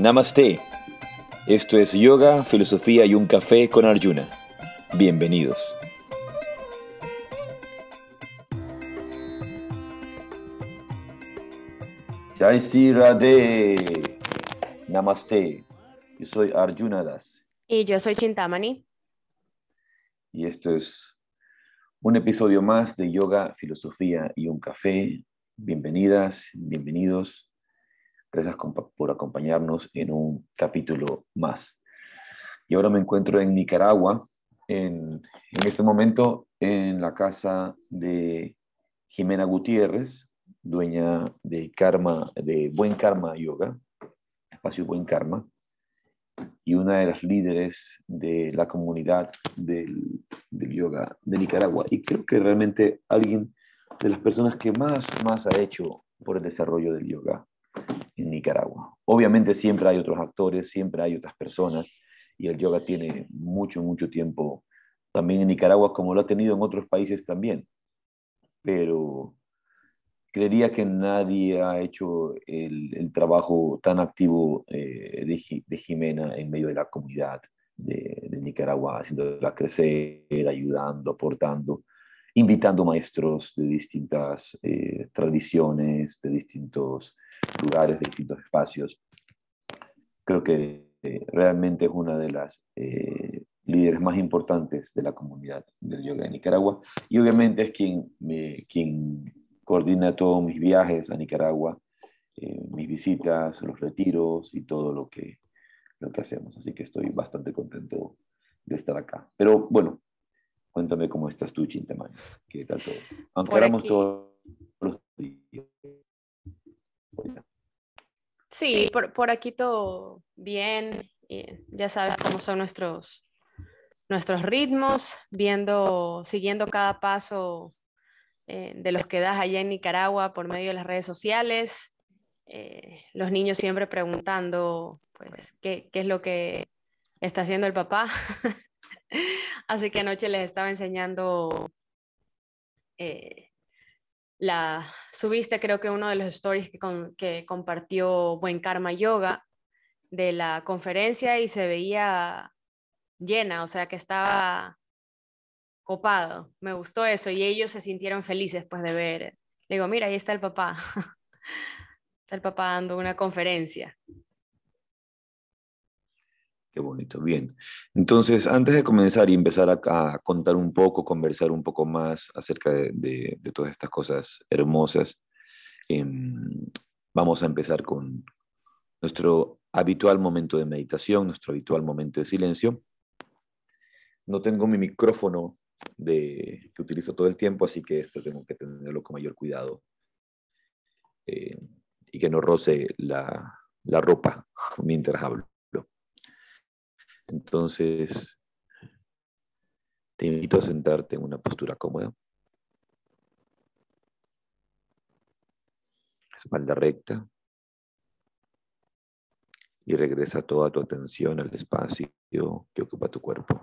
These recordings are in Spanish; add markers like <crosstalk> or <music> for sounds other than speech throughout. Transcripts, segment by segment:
Namaste. Esto es Yoga, Filosofía y un Café con Arjuna. Bienvenidos. Jai Sri Radhe. Namaste. Yo soy Arjuna Das. Y yo soy Chintamani. Y esto es un episodio más de Yoga, Filosofía y un Café. Bienvenidas, bienvenidos. Gracias por acompañarnos en un capítulo más. Y ahora me encuentro en Nicaragua, en, en este momento en la casa de Jimena Gutiérrez, dueña de Karma, de Buen Karma Yoga, espacio Buen Karma, y una de las líderes de la comunidad del, del, yoga de Nicaragua. Y creo que realmente alguien de las personas que más, más ha hecho por el desarrollo del yoga Nicaragua. Obviamente siempre hay otros actores, siempre hay otras personas, y el yoga tiene mucho, mucho tiempo también en Nicaragua, como lo ha tenido en otros países también. Pero creería que nadie ha hecho el, trabajo tan activo eh, de, de, Jimena en medio de la comunidad de, de, Nicaragua, haciéndola crecer, ayudando, aportando, invitando maestros de distintas eh, tradiciones, de distintos lugares, de distintos espacios. Creo que eh, realmente es una de las eh, líderes más importantes de la comunidad del yoga de Nicaragua y obviamente es quien, me, quien coordina todos mis viajes a Nicaragua, eh, mis visitas, los retiros y todo lo que, lo que hacemos. Así que estoy bastante contento de estar acá. Pero bueno, cuéntame cómo estás tú, Chintamani. ¿Qué tal todo? Aunque hablamos todos los días. Sí, por, por aquí todo bien. ya sabes cómo son nuestros, nuestros ritmos, viendo, siguiendo cada paso eh, de los que das allá en Nicaragua por medio de las redes sociales. Eh, los niños siempre preguntando, pues, ¿qué, ¿qué, es lo que está haciendo el papá? <laughs> Así que anoche les estaba enseñando, eh, la, subiste creo que uno de los stories que, que compartió Buen Karma Yoga de la conferencia y se veía llena, o sea que estaba copado, me gustó eso y ellos se sintieron felices pues de ver. Le digo, mira, ahí está el papá. <laughs> está el papá dando una conferencia. Qué bonito, bien. Entonces, antes de comenzar y empezar a, contar un poco, conversar un poco más acerca de, todas estas cosas hermosas, eh, vamos a empezar con nuestro habitual momento de meditación, nuestro habitual momento de silencio. No tengo mi micrófono de, que utilizo todo el tiempo, así que esto tengo que tenerlo con mayor cuidado eh, y que no roce la, la ropa mientras hablo. Entonces, te invito a sentarte en una postura cómoda. Espalda recta. Y regresa toda tu atención al espacio que ocupa tu cuerpo.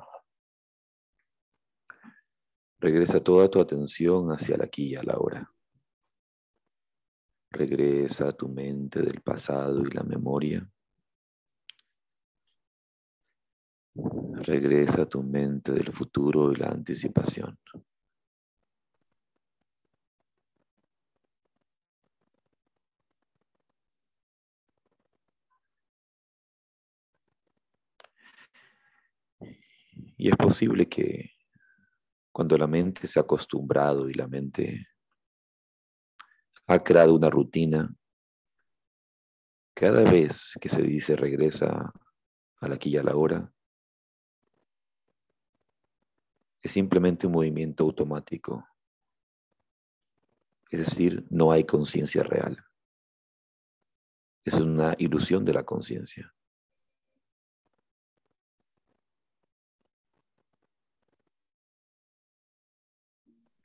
Regresa toda tu atención hacia el aquí y a la hora. Regresa a tu mente del pasado y la memoria. Regresa a tu mente del futuro y la anticipación. Y es posible que cuando la mente se ha acostumbrado y la mente ha creado una rutina, cada vez que se dice regresa a la aquí y a la hora, es simplemente un movimiento automático. Es decir, no hay conciencia real. Es una ilusión de la conciencia.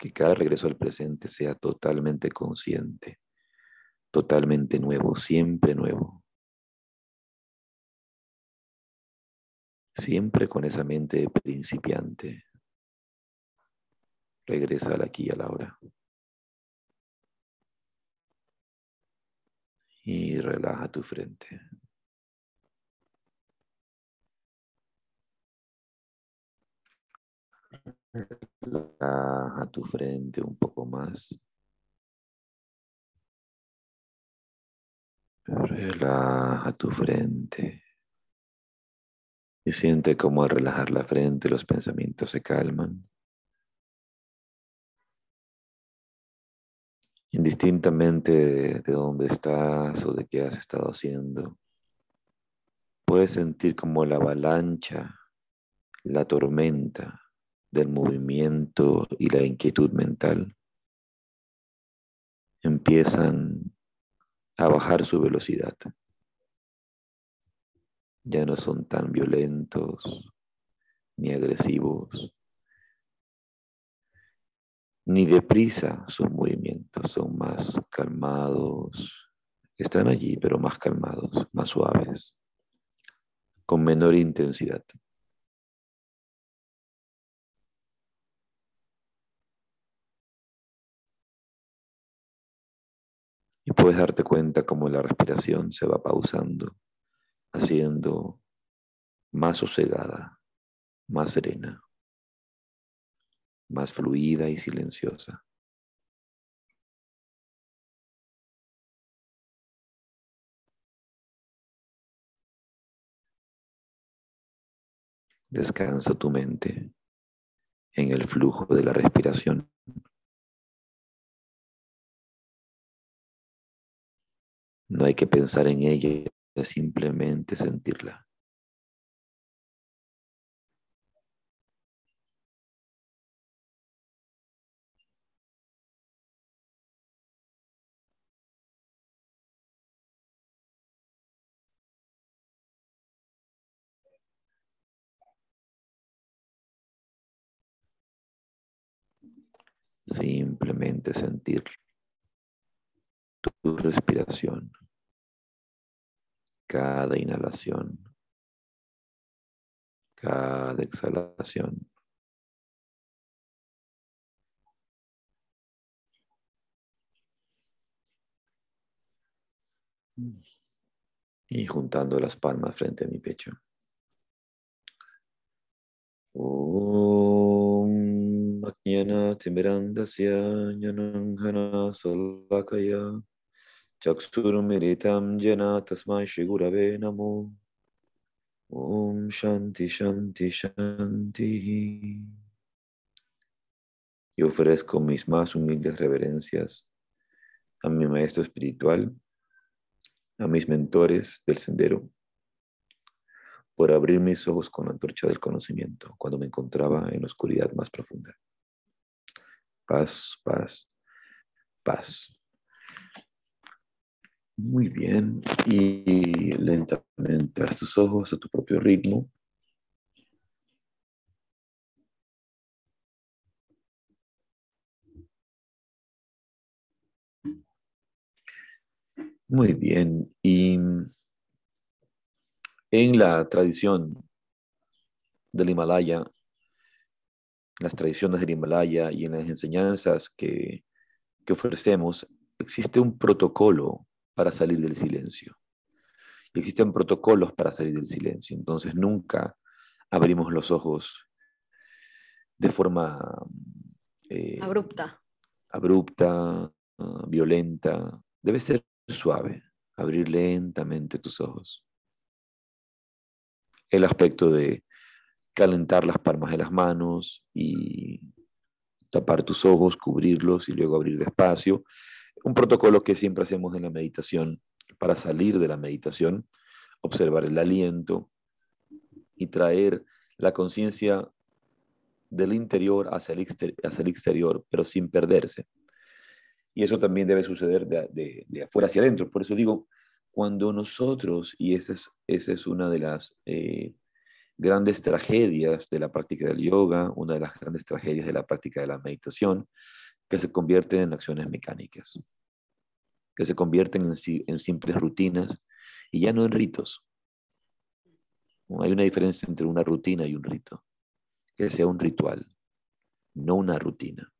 que cada regreso al presente sea totalmente consciente, totalmente nuevo, siempre nuevo. Siempre con esa mente principiante regresa al aquí y a la hora. Y relaja tu frente. Relaja tu frente un poco más. Relaja tu frente. Y siente cómo al relajar la frente los pensamientos se calman. Indistintamente de dónde estás o de qué has estado haciendo, puedes sentir como la avalancha, la tormenta del movimiento y la inquietud mental empiezan a bajar su velocidad. Ya no son tan violentos ni agresivos, ni deprisa sus movimientos, son más calmados, están allí, pero más calmados, más suaves, con menor intensidad. Y puedes darte cuenta cómo la respiración se va pausando haciendo más sosegada, más serena, más fluida y silenciosa. Descansa tu mente en el flujo de la respiración. No hay que pensar en ella simplemente sentirla. Simplemente sentir tu respiración cada inhalación, cada exhalación. Y juntando las palmas frente a mi pecho. Om Ajnana Timirandasya Nyananghana Salakaya Chaksurumiritam jena tasmai shigurave namo. Om Shanti Shanti Shanti. Y ofrezco mis más humildes reverencias a mi maestro espiritual, a mis mentores del sendero, por abrir mis ojos con la antorcha del conocimiento cuando me encontraba en la oscuridad más profunda. Paz, paz, paz. Muy bien. Y lentamente a tus ojos a tu propio ritmo. Muy bien. Y en la tradición del Himalaya, las tradiciones del Himalaya y en las enseñanzas que, que ofrecemos, existe un protocolo para salir del silencio. Y existen protocolos para salir del silencio. Entonces nunca abrimos los ojos de forma eh, abrupta. Abrupta, violenta. Debe ser suave, abrir lentamente tus ojos. El aspecto de calentar las palmas de las manos y tapar tus ojos, cubrirlos y luego abrir despacio un protocolo que siempre hacemos en la meditación para salir de la meditación, observar el aliento y traer la conciencia del interior hacia el, hacia el, exterior, pero sin perderse. Y eso también debe suceder de, de, afuera hacia adentro. Por eso digo, cuando nosotros, y esa es, esa es una de las eh, grandes tragedias de la práctica del yoga, una de las grandes tragedias de la práctica de la meditación, que se convierten en acciones mecánicas, que se convierten en, simples rutinas y ya no en ritos. Hay una diferencia entre una rutina y un rito, que sea un ritual, no una rutina.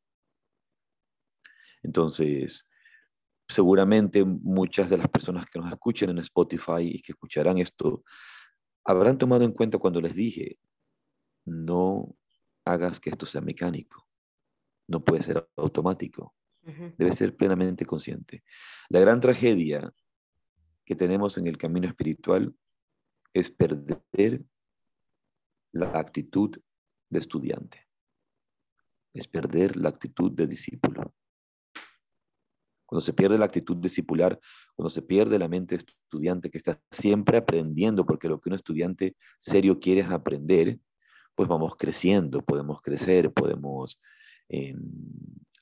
Entonces, seguramente muchas de las personas que nos escuchen en Spotify y que escucharán esto habrán tomado en cuenta cuando les dije, no hagas que esto sea mecánico. No puede ser automático. Debe ser plenamente consciente. La gran tragedia que tenemos en el camino espiritual es perder la actitud de estudiante, es perder la actitud de discípulo. Cuando se pierde la actitud discipular, cuando se pierde la mente estudiante que está siempre aprendiendo, porque lo que un estudiante serio quiere es aprender, pues vamos creciendo, podemos crecer, podemos em,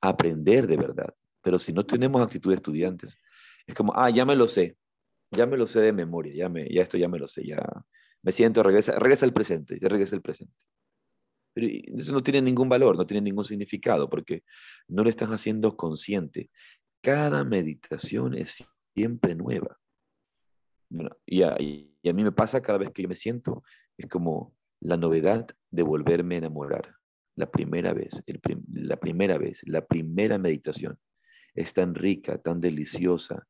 aprender de verdad. Pero si no tenemos actitud de estudiantes, es como, ah, ya me lo sé, ya me lo sé de memoria, ya, me, ya esto ya me lo sé, ya me siento, regresa, regresa al presente, ya regresa al presente. Pero eso no tiene ningún valor, no tiene ningún significado, porque no lo estás haciendo consciente. Cada meditación es siempre nueva. y, a, y a mí me pasa cada vez que yo me siento, es como la novedad de volverme a enamorar. La primera vez, la primera vez, la primera meditación es tan rica, tan deliciosa,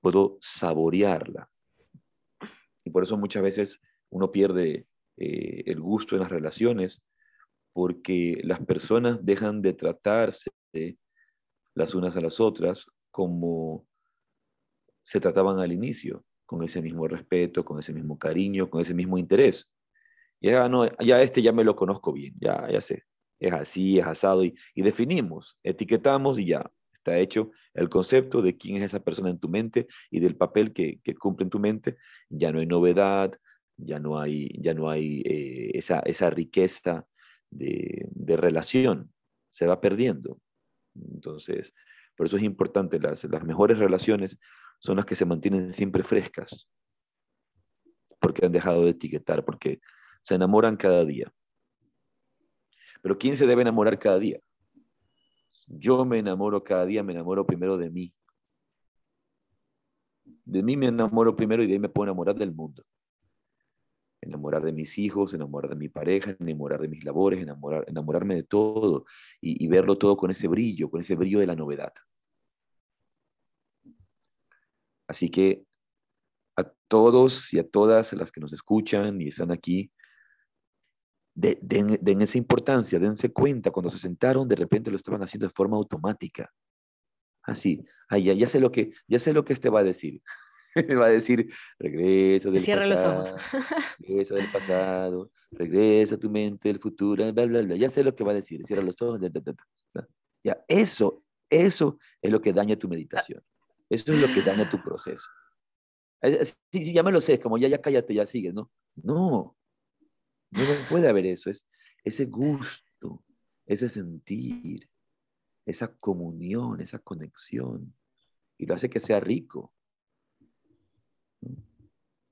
puedo saborearla. Y por eso muchas veces uno pierde eh, el gusto en las relaciones, porque las personas dejan de tratarse las unas a las otras como se trataban al inicio, con ese mismo respeto, con ese mismo cariño, con ese mismo interés. Ya, no, ya este ya me lo conozco bien, ya, ya sé, es así, es asado, y, y definimos, etiquetamos y ya, está hecho el concepto de quién es esa persona en tu mente y del papel que, cumple en tu mente. Ya no hay novedad, ya no hay, ya no hay eh, esa, esa, riqueza de, de, relación, se va perdiendo. Entonces, por eso es importante, las, las mejores relaciones son las que se mantienen siempre frescas, porque han dejado de etiquetar, porque se enamoran cada día. Pero ¿quién se debe enamorar cada día? Yo me enamoro cada día, me enamoro primero de mí. De mí me enamoro primero y de ahí me puedo enamorar del mundo. Enamorar de mis hijos, enamorar de mi pareja, enamorar de mis labores, enamorar, enamorarme de todo y, y verlo todo con ese brillo, con ese brillo de la novedad. Así que a todos y a todas las que nos escuchan y están aquí, den, esa importancia, dense cuenta, cuando se sentaron, de repente lo estaban haciendo de forma automática. Así, ah, ya, ya, sé lo que, ya sé lo que este va a decir. <laughs> va a decir, regresa del Cierra pasado. los ojos. <laughs> regresa del pasado, regresa a tu mente del futuro, bla, bla, bla. Ya sé lo que va a decir, cierra los ojos. Ya, eso, eso es lo que daña tu meditación. Eso es lo que daña tu proceso. Sí, sí, ya me lo sé, como ya, ya cállate, ya sigues, ¿no? No, no, puede haber eso, es ese gusto, ese sentir, esa comunión, esa conexión. Y lo hace que sea rico.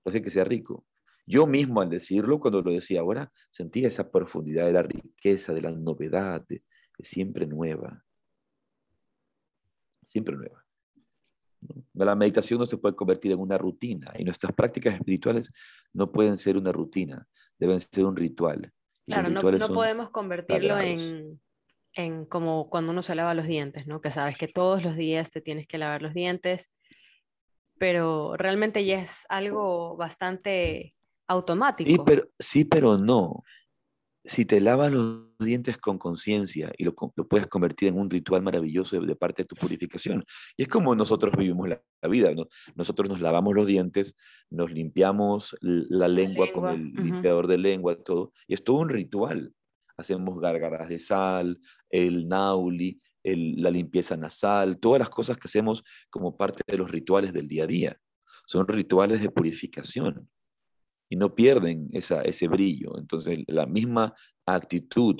Hace que sea rico. Yo mismo al decirlo, cuando lo decía ahora, sentía esa profundidad de la riqueza, de la novedad, de, siempre nueva. Siempre nueva. La meditación no se puede convertir en una rutina y nuestras prácticas espirituales no pueden ser una rutina, deben ser un ritual. Claro, no, no podemos convertirlo en, en, como cuando uno se lava los dientes, ¿no? Que sabes que todos los días te tienes que lavar los dientes, pero realmente ya es algo bastante automático. Sí, pero, sí, pero no si te lavas los dientes con conciencia y lo, puedes convertir en un ritual maravilloso de, parte de tu purificación. Y es como nosotros vivimos la, vida. Nosotros nos lavamos los dientes, nos limpiamos la lengua, con el limpiador de lengua, todo. Y es todo un ritual. Hacemos gárgaras de sal, el nauli, la limpieza nasal, todas las cosas que hacemos como parte de los rituales del día a día. Son rituales de purificación y no pierden esa, ese brillo. Entonces, la misma actitud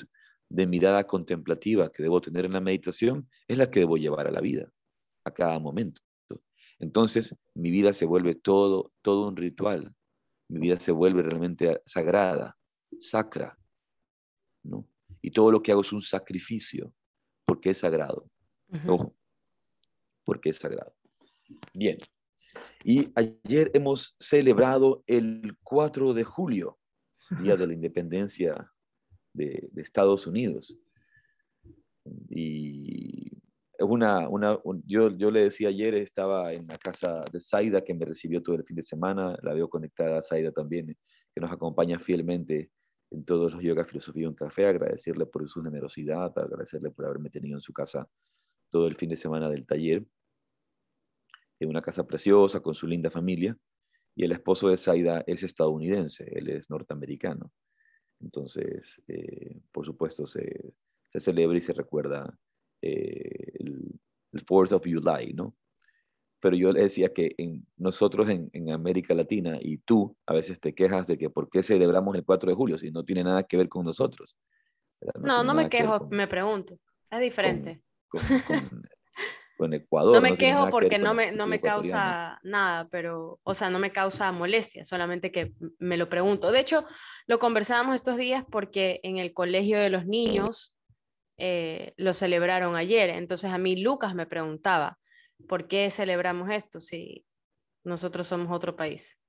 de mirada contemplativa que debo tener en la meditación es la que debo llevar a la vida, a cada momento. Entonces, mi vida se vuelve todo, todo un ritual. Mi vida se vuelve realmente sagrada, sacra. ¿no? Y todo lo que hago es un sacrificio, porque es sagrado. porque es sagrado. Bien, y ayer hemos celebrado el 4 de julio, Día de la <laughs> Independencia de, Estados Unidos. Y una, una yo, yo le decía ayer, estaba en la casa de Zaida, que me recibió todo el fin de semana, la veo conectada a Zaida también, que nos acompaña fielmente en todos los Yoga Filosofía y un Café, agradecerle por su generosidad, agradecerle por haberme tenido en su casa todo el fin de semana del taller, en una casa preciosa con su linda familia. Y el esposo de Zaida es estadounidense, él es norteamericano. Entonces, eh, por supuesto, se, se, celebra y se recuerda eh, el, el 4th of July, ¿no? Pero yo le decía que en, nosotros en, en, América Latina y tú a veces te quejas de que por qué celebramos el 4 de julio si no tiene nada que ver con nosotros. No, no, me quejo, me pregunto. Es diferente. Con, con, <laughs> Ecuador. No me quejo porque no me, no me causa nada, pero, o sea, no me causa molestia, solamente que me lo pregunto. De hecho, lo conversábamos estos días porque en el colegio de los niños eh, lo celebraron ayer. Entonces a mí Lucas me preguntaba, ¿por qué celebramos esto si nosotros somos otro país?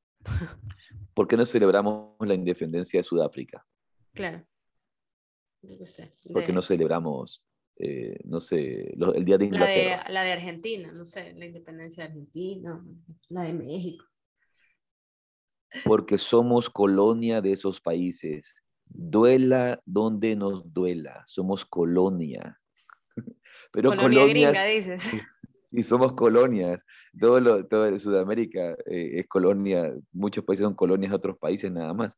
¿Por qué no celebramos la independencia de Sudáfrica? Claro. ¿Por qué no celebramos, eh, no sé, el Día de Inglaterra? La de, la de Argentina, no sé, la independencia de Argentina, la de México. Porque somos colonia de esos países. Duela donde nos duela. Somos colonia. <laughs> Pero colonia colonias, gringa, dices. Y somos colonias. Todo, lo, todo Sudamérica eh, es colonia. Muchos países son colonias de otros países nada más.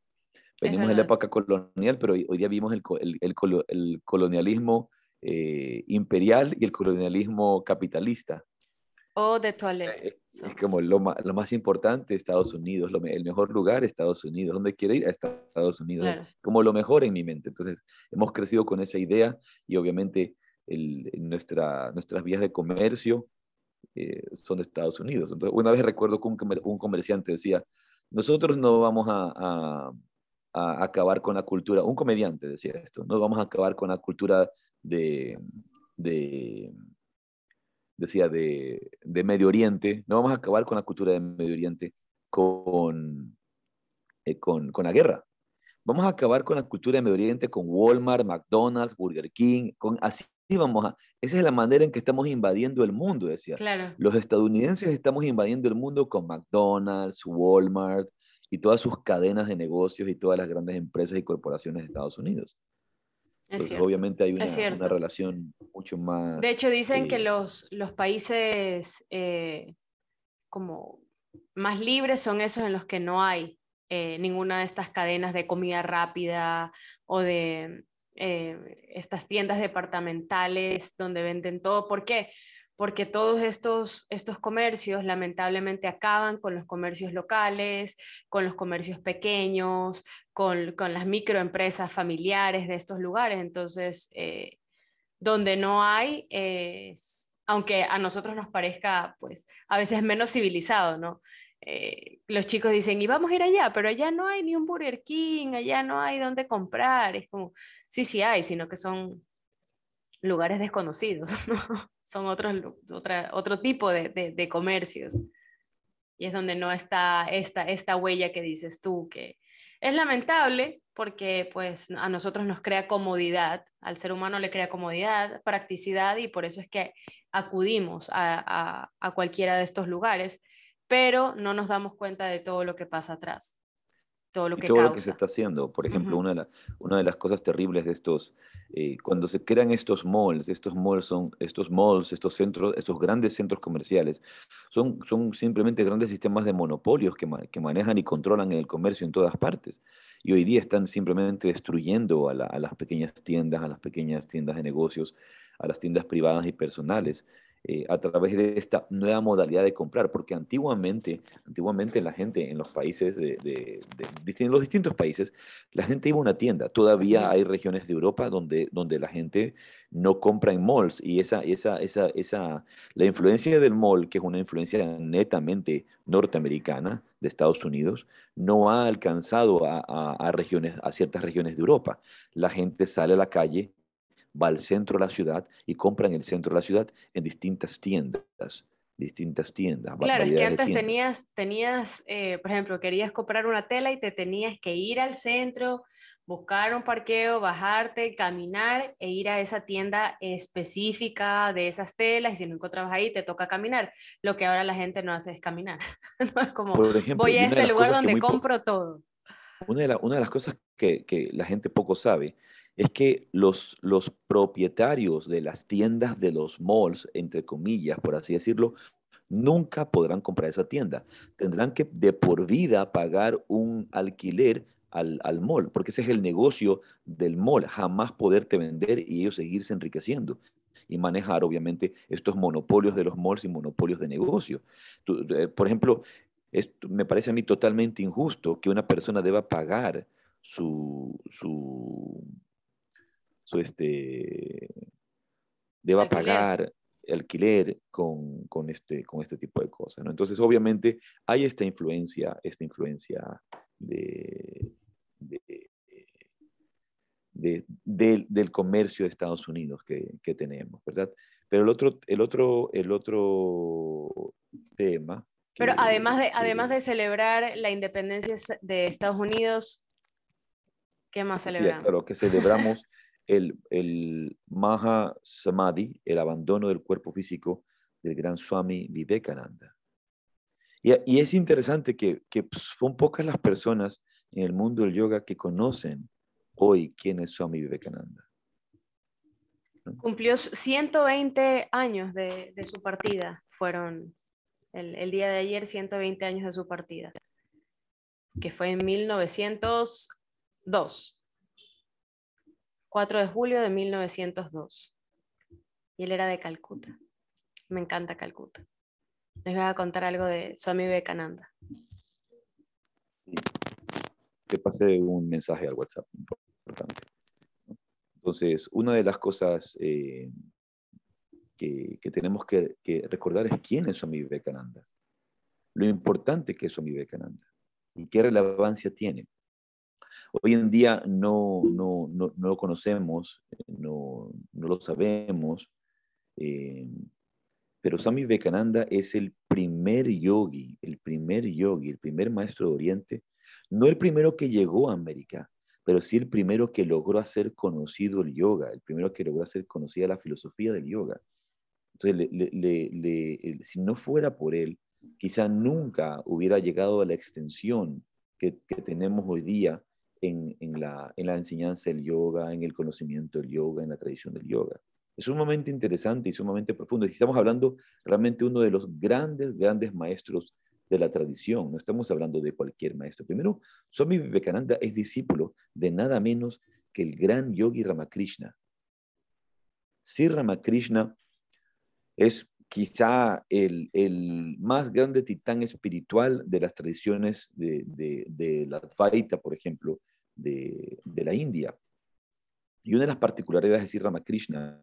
Venimos de la época colonial, pero hoy, día vimos el, el, el, colonialismo eh, imperial y el colonialismo capitalista. O de toilette. Es, como lo más, lo más, importante, Estados Unidos, lo, el mejor lugar, Estados Unidos. ¿Dónde quiere ir? A Estados Unidos. Como lo mejor en mi mente. Entonces, hemos crecido con esa idea y obviamente el, nuestra, nuestras vías de comercio eh, son de Estados Unidos. Entonces, una vez recuerdo que un, comerciante decía, nosotros no vamos a, acabar con la cultura, un comediante decía esto, no vamos a acabar con la cultura de, de decía, de, de, Medio Oriente, no vamos a acabar con la cultura de Medio Oriente con, eh, con, con, la guerra. Vamos a acabar con la cultura de Medio Oriente con Walmart, McDonald's, Burger King, con así vamos a... Esa es la manera en que estamos invadiendo el mundo, decía. Claro. Los estadounidenses estamos invadiendo el mundo con McDonald's, Walmart y todas sus cadenas de negocios y todas las grandes empresas y corporaciones de Estados Unidos. Entonces, obviamente hay una, una, relación mucho más... De hecho, dicen que eh, los, los países eh, como más libres son esos en los que no hay eh, ninguna de estas cadenas de comida rápida o de estas tiendas departamentales donde venden todo. ¿Por qué? porque todos estos, estos comercios lamentablemente acaban con los comercios locales, con los comercios pequeños, con, con las microempresas familiares de estos lugares. Entonces, eh, donde no hay, aunque a nosotros nos parezca, pues, a veces menos civilizado, ¿no? Eh, los chicos dicen, y vamos a ir allá, pero allá no hay ni un Burger King, allá no hay dónde comprar. Es como, sí, sí hay, sino que son lugares desconocidos, <laughs> ¿no? son otros, otra, otro tipo de, de, comercios. Y es donde no está esta, esta huella que dices tú, que es lamentable porque pues a nosotros nos crea comodidad, al ser humano le crea comodidad, practicidad y por eso es que acudimos a, a cualquiera de estos lugares, pero no nos damos cuenta de todo lo que pasa atrás todo lo que todo lo que se está haciendo. Por ejemplo, una, de la, una de las cosas terribles de estos, eh, cuando se crean estos malls, estos malls son, estos malls, estos centros, estos grandes centros comerciales, son, son simplemente grandes sistemas de monopolios que, que manejan y controlan el comercio en todas partes. Y hoy día están simplemente destruyendo a, a las pequeñas tiendas, a las pequeñas tiendas de negocios, a las tiendas privadas y personales. Eh, a través de esta nueva modalidad de comprar, porque antiguamente, antiguamente la gente en los países, de, de, los distintos países, la gente iba a una tienda. Todavía hay regiones de Europa donde, donde la gente no compra en malls y esa, esa, esa, esa, la influencia del mall, que es una influencia netamente norteamericana de Estados Unidos, no ha alcanzado a, a regiones, a ciertas regiones de Europa. La gente sale a la calle va al centro de la ciudad y compra en el centro de la ciudad en distintas tiendas distintas tiendas. Claro, es que antes tenías, tenías eh, por ejemplo, querías comprar una tela y te tenías que ir al centro, buscar un parqueo, bajarte, caminar e ir a esa tienda específica de esas telas y si no encontrabas ahí te toca caminar. Lo que ahora la gente no hace es caminar. <laughs> no es como voy a este lugar donde compro todo. una de, una de las cosas que, que, la gente poco sabe es que los, los propietarios de las tiendas de los malls, entre comillas, por así decirlo, nunca podrán comprar esa tienda. Tendrán que de por vida pagar un alquiler al, al, mall, porque ese es el negocio del mall, jamás poderte vender y ellos seguirse enriqueciendo y manejar, obviamente, estos monopolios de los malls y monopolios de negocio. Eh, por ejemplo, me parece a mí totalmente injusto que una persona deba pagar su, su, su este, deba alquiler. pagar alquiler con, con, este, con este tipo de cosas. ¿no? Entonces, obviamente, hay esta influencia, esta influencia de, de, de, del comercio de Estados Unidos que, que, tenemos, ¿verdad? Pero el otro, el otro, el otro tema... Pero además de, además de celebrar la independencia de Estados Unidos, ¿qué más celebramos? Sí, claro, que celebramos el, el Maha Samadhi, el abandono del cuerpo físico del gran Swami Vivekananda. Y, es interesante que, que pues, son pocas las personas en el mundo del yoga que conocen hoy quién es Swami Vivekananda. Cumplió 120 años de, de su partida, fueron el, el, día de ayer 120 años de su partida, que fue en 1902, 4 de julio de 1902. Y él era de Calcuta. Me encanta Calcuta. Les voy a contar algo de Swami Vivekananda. Te pasé un mensaje al WhatsApp importante. Entonces, una de las cosas eh, que, que, tenemos que, recordar es quién es Swami Vivekananda, lo importante que es Swami Vivekananda y qué relevancia tiene. Hoy en día no, no, no, no lo conocemos, no, no lo sabemos, eh, pero Swami Vivekananda es el primer yogi, el primer yogi, el primer maestro de Oriente, no el primero que llegó a América, pero sí el primero que logró hacer conocido el yoga, el primero que logró hacer conocida la filosofía del yoga. Entonces, si no fuera por él, quizá nunca hubiera llegado a la extensión que, que tenemos hoy día en, la, en, la, enseñanza del yoga, en el conocimiento del yoga, en la tradición del yoga. Es sumamente interesante y sumamente profundo. Estamos hablando realmente uno de los grandes, grandes maestros de la tradición, no estamos hablando de cualquier maestro. Primero, Swami Vivekananda es discípulo de nada menos que el gran yogi Ramakrishna. Sí, Ramakrishna es quizá el, el, más grande titán espiritual de las tradiciones de, de, de la Advaita, por ejemplo, de, de, la India. Y una de las particularidades de Sri Ramakrishna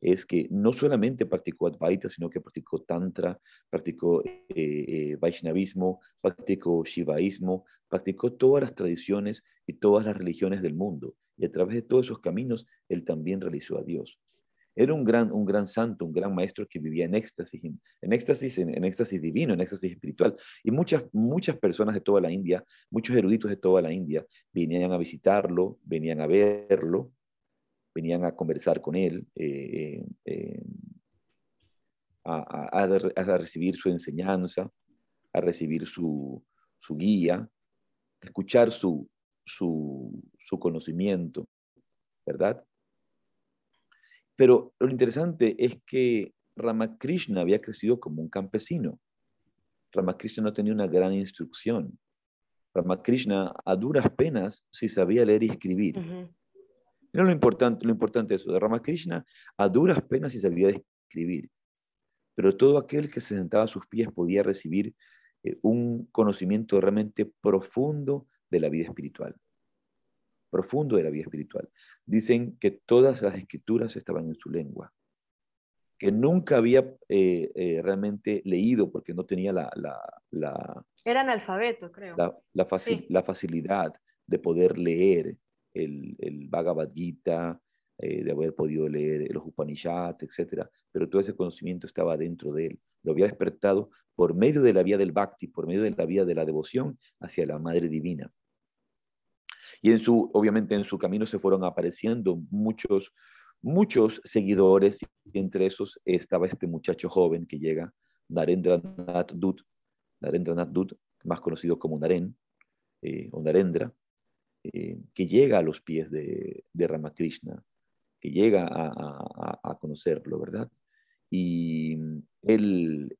es que no solamente practicó Advaita, sino que practicó Tantra, practicó eh, eh, Vaishnavismo, practicó Shivaísmo, practicó todas las tradiciones y todas las religiones del mundo. Y a través de todos esos caminos, él también realizó a Dios. Era un gran, un gran santo, un gran maestro que vivía en éxtasis, en, éxtasis, en, éxtasis divino, en éxtasis espiritual. Y muchas, muchas personas de toda la India, muchos eruditos de toda la India, venían a visitarlo, venían a verlo, venían a conversar con él, eh, eh, a, a, a, recibir su enseñanza, a recibir su, su guía, a escuchar su, su, su conocimiento, ¿verdad? Pero lo interesante es que Ramakrishna había crecido como un campesino. Ramakrishna no tenía una gran instrucción. Ramakrishna a duras penas sí sabía leer y escribir. Uh -huh. Lo importante, lo importante eso, de Ramakrishna a duras penas sí sabía escribir. Pero todo aquel que se sentaba a sus pies podía recibir eh, un conocimiento realmente profundo de la vida espiritual profundo de la vida espiritual. Dicen que todas las escrituras estaban en su lengua, que nunca había eh, eh, realmente leído porque no tenía la... la, la Era analfabeto, creo. La, la, facil, sí. la facilidad de poder leer el, el Bhagavad Gita, eh, de haber podido leer los Upanishads, etc. Pero todo ese conocimiento estaba dentro de él. Lo había despertado por medio de la vía del bhakti, por medio de la vía de la devoción hacia la Madre Divina. Y en su, obviamente en su camino se fueron apareciendo muchos, muchos seguidores, y entre esos estaba este muchacho joven que llega, Narendranath Dut, Narendranath Dut, más conocido como Naren, eh, o Narendra, eh, que llega a los pies de, de Ramakrishna, que llega a, conocerlo, ¿verdad? Y él,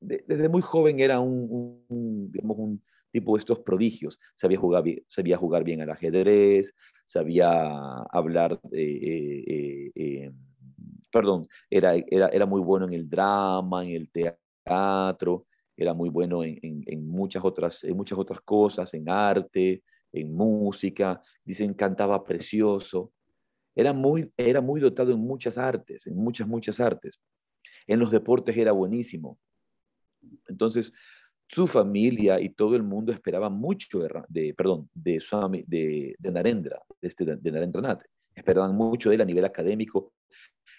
desde muy joven era un, un tipo estos prodigios. Sabía jugar, sabía jugar bien al ajedrez, sabía hablar, eh, eh, perdón, era, era, era, muy bueno en el drama, en el teatro, era muy bueno en, en, muchas, otras, en muchas otras cosas, en arte, en música, dicen cantaba precioso. Era muy, era muy dotado en muchas artes, en muchas, muchas artes. En los deportes era buenísimo. Entonces, su familia y todo el mundo esperaba mucho de, perdón, de, de, de Narendra, de, este, de Narendranath. Esperaban mucho de él a nivel académico.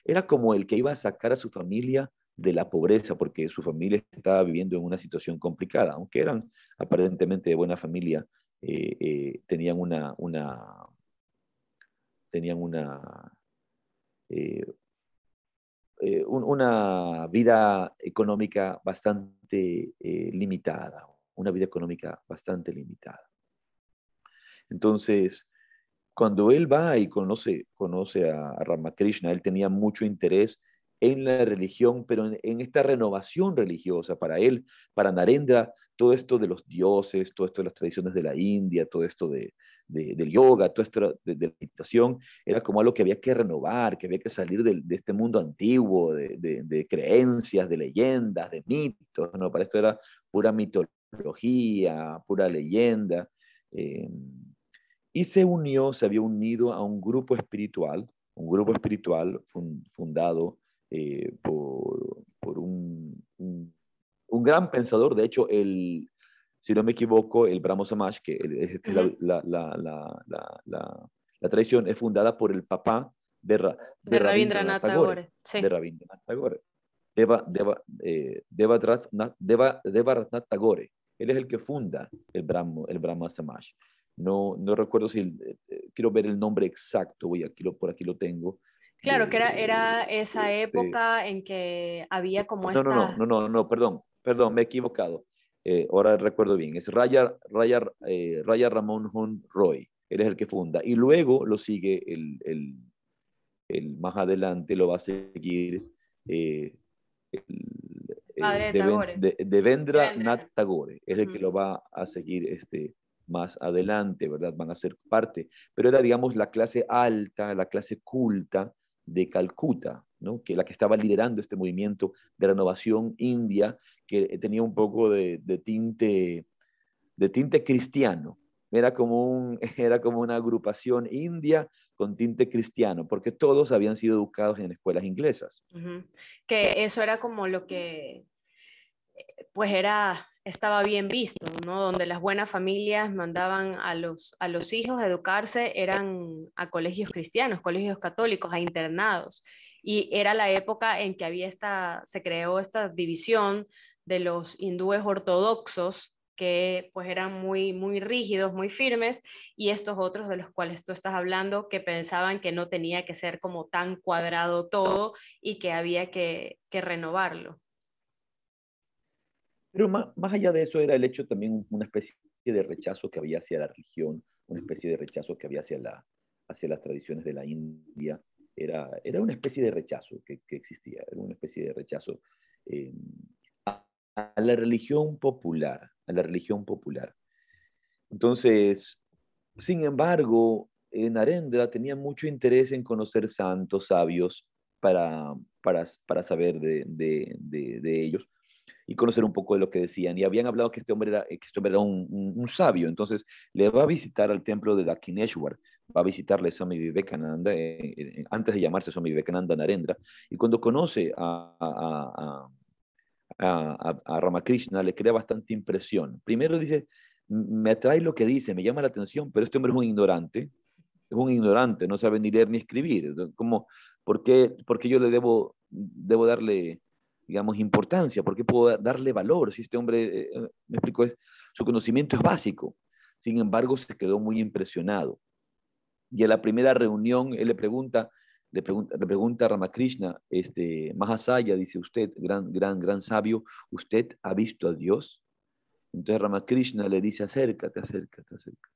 Era como el que iba a sacar a su familia de la pobreza, porque su familia estaba viviendo en una situación complicada, aunque eran aparentemente de buena familia, eh, eh, tenían una, una, tenían una, eh, una vida económica bastante limitada, una vida económica bastante limitada. Entonces, cuando él va y conoce, conoce a Ramakrishna, él tenía mucho interés en la religión, pero en, esta renovación religiosa para él, para Narendra, todo esto de los dioses, todo esto de las tradiciones de la India, todo esto de, del yoga, todo esto de, la meditación, era como algo que había que renovar, que había que salir de, este mundo antiguo, de, creencias, de leyendas, de mitos, ¿no? Para esto era pura mitología, pura leyenda. Eh, y se unió, se había unido a un grupo espiritual, un grupo espiritual fundado eh, por, un, un, gran pensador. De hecho, el, si no me equivoco, el Brahmo Samaj, que es la, la, la, la, tradición, es fundada por el papá de, de, de Rabindranath Tagore. De Rabindranath Tagore. Deva, Deva, eh, Deva, Tagore. Él es el que funda el Brahmo, el Brahma Samaj. No, no recuerdo si, eh, quiero ver el nombre exacto, voy aquí, por aquí lo tengo. Claro, que era, era esa este época en que había como esta... No, no, no, no, no, perdón, perdón, me he equivocado. Eh, ahora recuerdo bien, es Raya, Raya, eh, Raya Ramón Hun Roy, él es el que funda. Y luego lo sigue el, el, el más adelante, lo va a seguir eh, de, Devendra Nath Tagore, es el que lo va a seguir este, más adelante, ¿verdad? Van a ser parte, pero era, digamos, la clase alta, la clase culta de Calcuta, ¿no? que la que estaba liderando este movimiento de renovación india, que tenía un poco de, tinte, de tinte cristiano. Era como, un, <laughs> era como una agrupación india con tinte cristiano, porque todos habían sido educados en escuelas inglesas. Que eso era como lo que, pues era estaba bien visto, ¿no? Donde las buenas familias mandaban a los, a los hijos a educarse, eran a colegios cristianos, colegios católicos, a internados. Y era la época en que había esta, se creó esta división de los hindúes ortodoxos, que pues eran muy, muy rígidos, muy firmes, y estos otros de los cuales tú estás hablando, que pensaban que no tenía que ser como tan cuadrado todo y que había que, que renovarlo. Pero más, allá de eso era el hecho también una especie de rechazo que había hacia la religión, una especie de rechazo que había hacia, la, hacia las tradiciones de la India. Era, era una especie de rechazo que, existía, era una especie de rechazo eh, a, la religión popular, a la religión popular. Entonces, sin embargo, Narendra tenía mucho interés en conocer santos, sabios, para, para, para saber de, de, de ellos y conocer un poco de lo que decían. Y habían hablado que este hombre era, que este hombre era un, un, sabio, entonces le va a visitar al templo de Dakineshwar, va a visitarle a Swami Vivekananda, eh, eh, antes de llamarse Swami Vivekananda Narendra, y cuando conoce a, a, a, Ramakrishna le crea bastante impresión. Primero dice, me atrae lo que dice, me llama la atención, pero este hombre es un ignorante, es un ignorante, no sabe ni leer ni escribir. ¿Cómo, por, qué, ¿Por qué yo le debo, debo darle digamos, importancia, porque puedo darle valor si este hombre, eh, eh, me explico, es, su conocimiento es básico. Sin embargo, se quedó muy impresionado. Y en la primera reunión, él le pregunta, le pregunta, le pregunta a Ramakrishna, este, Mahasaya, dice usted, gran, gran, gran sabio, ¿usted ha visto a Dios? Entonces Ramakrishna le dice, acércate, acércate, acércate.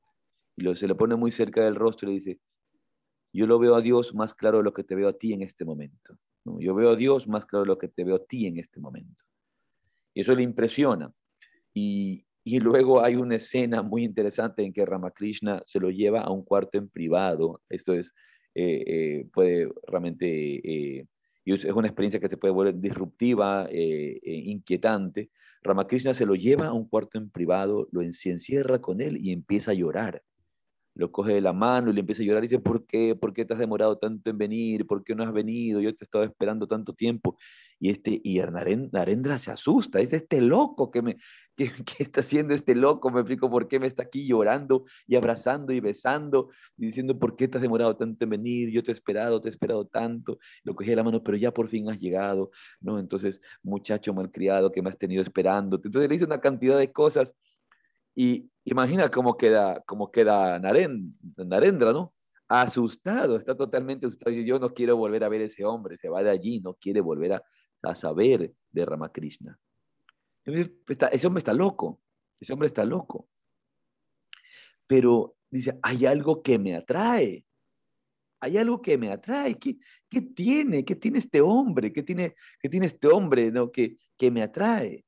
y se le pone muy cerca del rostro y le dice, yo lo veo a Dios más claro de lo que te veo a ti en este momento. Yo veo a Dios más claro de lo que te veo a ti en este momento. Y eso le impresiona. Y, y luego hay una escena muy interesante en que Ramakrishna se lo lleva a un cuarto en privado. Esto es, eh, eh, puede realmente, eh, es una experiencia que se puede volver disruptiva, inquietante. Ramakrishna se lo lleva a un cuarto en privado, lo encierra con él y empieza a llorar lo coge de la mano y le empieza a llorar y dice, ¿por qué? ¿Por qué te has demorado tanto en venir? ¿Por qué no has venido? Yo te he estado esperando tanto tiempo. Y, este, y Narendra se asusta, es este loco que, me, <laughs> que, está haciendo este loco, me explico por qué me está aquí llorando y abrazando y besando diciendo, ¿por qué te has demorado tanto en venir? Yo te he esperado, te he esperado tanto. Lo cogí de la mano, pero ya por fin has llegado, ¿no? Entonces, muchacho malcriado que me has tenido esperando. Entonces le dice una cantidad de cosas y imagina cómo queda, cómo queda Narendra, ¿no? Asustado, está totalmente asustado. Yo no quiero volver a ver a ese hombre, se va de allí, no quiere volver a, saber de Ramakrishna. Ese hombre está loco, ese hombre está loco. Pero dice, hay algo que me atrae. Hay algo que me atrae. ¿Qué, qué tiene? ¿Qué tiene este hombre? ¿Qué tiene, qué tiene este hombre ¿no? que, que me atrae?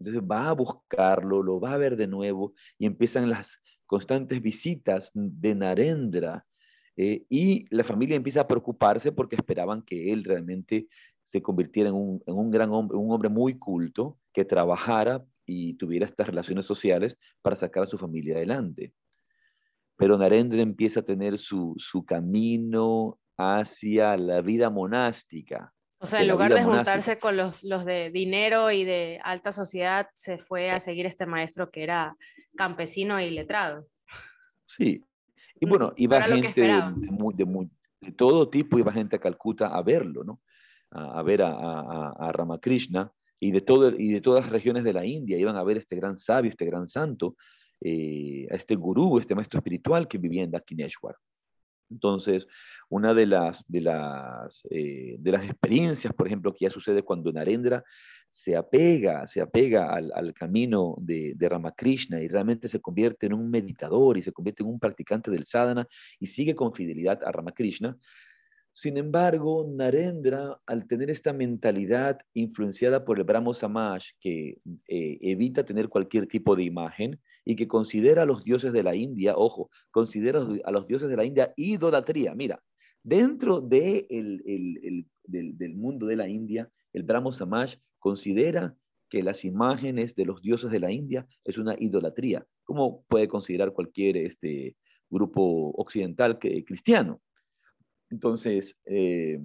Entonces va a buscarlo, lo va a ver de nuevo y empiezan las constantes visitas de Narendra. Eh, y la familia empieza a preocuparse porque esperaban que él realmente se convirtiera en un, gran hombre, un hombre muy culto, que trabajara y tuviera estas relaciones sociales para sacar a su familia adelante. Pero Narendra empieza a tener su, su camino hacia la vida monástica. O sea, en lugar de juntarse con los, los de dinero y de alta sociedad, se fue a seguir este maestro que era campesino y letrado. Sí. Y bueno, iba gente de, todo tipo, iba gente a Calcuta a verlo, ¿no? A, ver a, a, Ramakrishna y de, todo, y de todas las regiones de la India. Iban a ver este gran sabio, este gran santo, eh, a este gurú, este maestro espiritual que vivía en Dakineshwar. Entonces, una de las, de las, eh, de las experiencias, por ejemplo, que ya sucede cuando Narendra se apega, se apega al, camino de, Ramakrishna y realmente se convierte en un meditador y se convierte en un practicante del sadhana y sigue con fidelidad a Ramakrishna. Sin embargo, Narendra, al tener esta mentalidad influenciada por el Brahmo Samaj, que eh, evita tener cualquier tipo de imagen, y que considera a los dioses de la India, ojo, considera a los dioses de la India idolatría. Mira, dentro de el, del, mundo de la India, el Brahmo Samaj considera que las imágenes de los dioses de la India es una idolatría, como puede considerar cualquier este, grupo occidental que, cristiano. Entonces, eh,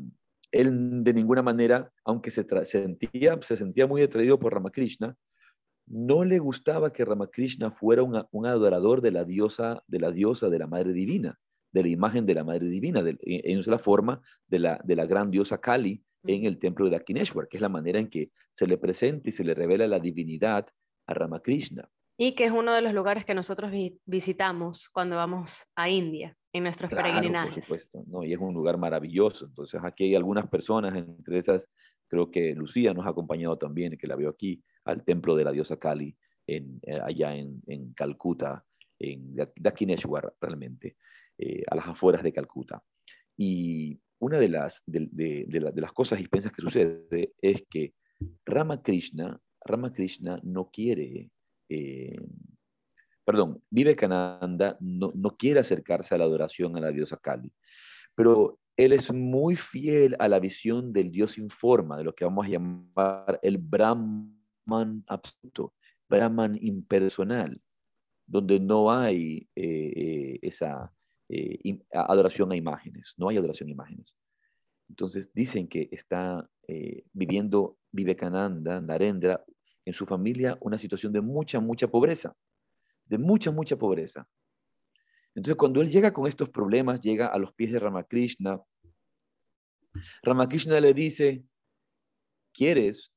él de ninguna manera, aunque se, sentía, se sentía muy atraído por Ramakrishna, no le gustaba que Ramakrishna fuera un adorador de la diosa, de la diosa de la Madre Divina, de la imagen de la Madre Divina, de, en, la forma de la, de la gran diosa Kali en el templo de Dakineshwar, que es la manera en que se le presenta y se le revela la divinidad a Ramakrishna. Y que es uno de los lugares que nosotros visitamos cuando vamos a India, en nuestros claro, peregrinajes. Por supuesto, ¿no? y es un lugar maravilloso. Entonces aquí hay algunas personas, entre esas creo que Lucía nos ha acompañado también, que la veo aquí, al templo de la diosa Kali, en, eh, allá en, en, Calcuta, en Dakineshwar realmente, eh, a las afueras de Calcuta. Y una de las, de, de, las cosas y pensas que sucede es que Ramakrishna, Ramakrishna no quiere, eh, perdón, Vivekananda no, no quiere acercarse a la adoración a la diosa Kali, pero él es muy fiel a la visión del Dios sin forma, de lo que vamos a llamar el Brahman absoluto, Brahman impersonal, donde no hay eh, eh, esa eh, adoración a imágenes, no hay adoración a imágenes. Entonces dicen que está viviendo Vivekananda, Narendra, en su familia una situación de mucha, mucha pobreza, de mucha, mucha pobreza. Entonces, cuando él llega con estos problemas, llega a los pies de Ramakrishna, Ramakrishna le dice, ¿quieres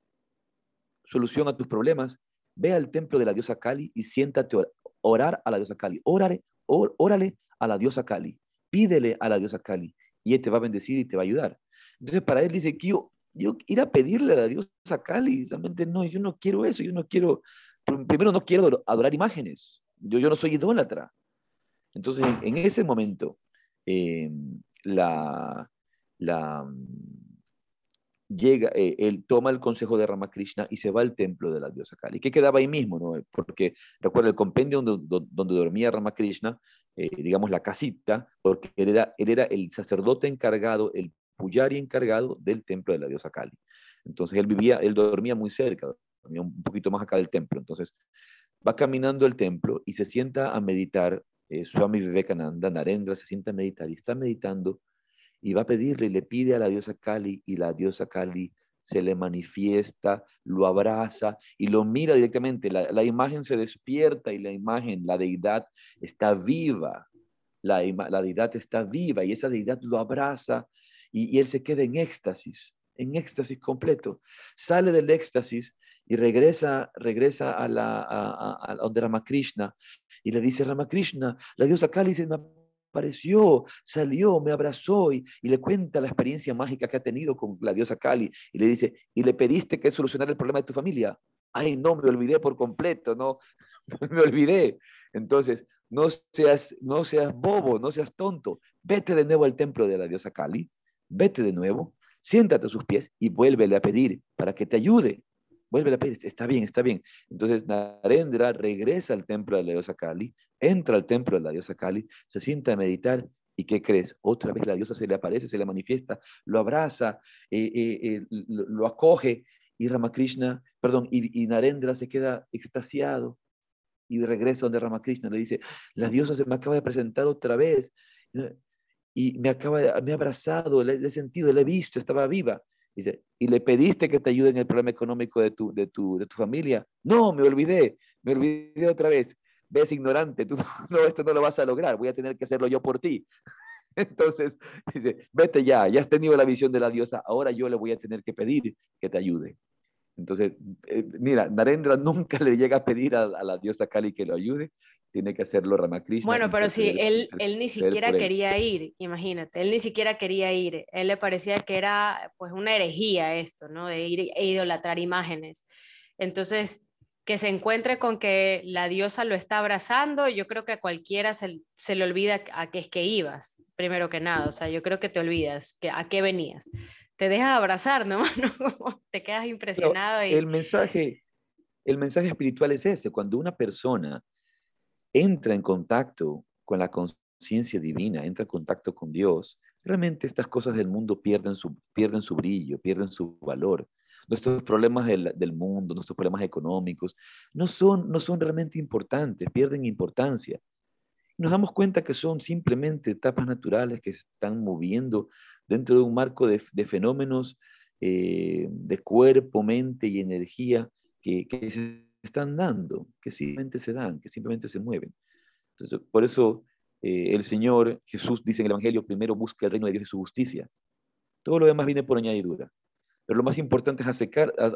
solución a tus problemas? Ve al templo de la diosa Kali y siéntate a orar a la diosa Kali. Órale, órale a la diosa Kali. Pídele a la diosa Kali y él te va a bendecir y te va a ayudar. Entonces, para él dice que yo, ir a pedirle a la diosa Kali, realmente no, yo no quiero eso, yo no quiero, primero no quiero adorar imágenes, yo, yo no soy idólatra. Entonces, en, ese momento, eh, la, la, llega, eh, él toma el consejo de Ramakrishna y se va al templo de la diosa Kali, que quedaba ahí mismo, ¿no? Porque recuerda el compendio donde, donde dormía Ramakrishna, eh, digamos la casita, porque él era, él era el sacerdote encargado, el puyari encargado del templo de la diosa Kali. Entonces él vivía, él dormía muy cerca, dormía un poquito más acá del templo. Entonces va caminando el templo y se sienta a meditar. Eh, Swami Vivekananda, Narendra, se sienta a meditar y está meditando y va a pedirle le pide a la diosa Kali y la diosa Kali se le manifiesta, lo abraza y lo mira directamente. La, imagen se despierta y la imagen, la deidad está viva. La, deidad está viva y esa deidad lo abraza y, él se queda en éxtasis, en éxtasis completo. Sale del éxtasis y regresa, regresa a, la, donde Ramakrishna y le dice, Ramakrishna, la diosa Kali se apareció, salió, me abrazó y, le cuenta la experiencia mágica que ha tenido con la diosa Kali y le dice, ¿y le pediste que solucionara el problema de tu familia? Ay, no, me olvidé por completo, no, <laughs> me olvidé. Entonces, no seas, no seas bobo, no seas tonto, vete de nuevo al templo de la diosa Kali, vete de nuevo, siéntate a sus pies y vuélvele a pedir para que te ayude. Vuelve a pedir, está bien, está bien. Entonces Narendra regresa al templo de la diosa Kali, entra al templo de la diosa Kali, se sienta a meditar ¿Y qué crees? Otra vez la diosa se le aparece, se le manifiesta, lo abraza, eh, eh, eh, lo, acoge y Ramakrishna, perdón, y, Narendra se queda extasiado y regresa donde Ramakrishna le dice, la diosa se me acaba de presentar otra vez y me acaba, me ha abrazado, le, he sentido, le he visto, estaba viva. Dice, ¿y le pediste que te ayude en el problema económico de tu, de tu, de tu familia? No, me olvidé, me olvidé otra vez ves ignorante, tú <laughs> no, esto no lo vas a lograr, voy a tener que hacerlo yo por ti. <laughs> Entonces, dice, vete ya, ya has tenido la visión de la diosa, ahora yo le voy a tener que pedir que te ayude. Entonces, eh, mira, Narendra <laughs> nunca le llega a pedir a, la diosa Kali que lo ayude, tiene que hacerlo Ramakrishna. Bueno, pero si él, él ni siquiera quería ir, imagínate, él ni siquiera quería ir, él le parecía que era pues una herejía esto, ¿no? De ir e idolatrar imágenes. Entonces, que se encuentre con que la diosa lo está abrazando, yo creo que a cualquiera se, le olvida a qué es que ibas, primero que nada, o sea, yo creo que te olvidas que, a qué venías. Te dejas abrazar, ¿no? <laughs> te quedas impresionado. El, mensaje, el mensaje espiritual es ese, cuando una persona entra en contacto con la conciencia divina, entra en contacto con Dios, realmente estas cosas del mundo pierden su, pierden su brillo, pierden su valor nuestros problemas del, del, mundo, nuestros problemas económicos, no son, no son realmente importantes, pierden importancia. Nos damos cuenta que son simplemente etapas naturales que se están moviendo dentro de un marco de, de fenómenos eh, de cuerpo, mente y energía que, que, se están dando, que simplemente se dan, que simplemente se mueven. Entonces, por eso eh, el Señor Jesús dice en el Evangelio, primero busca el reino de Dios y su justicia. Todo lo demás viene por añadidura pero lo más importante es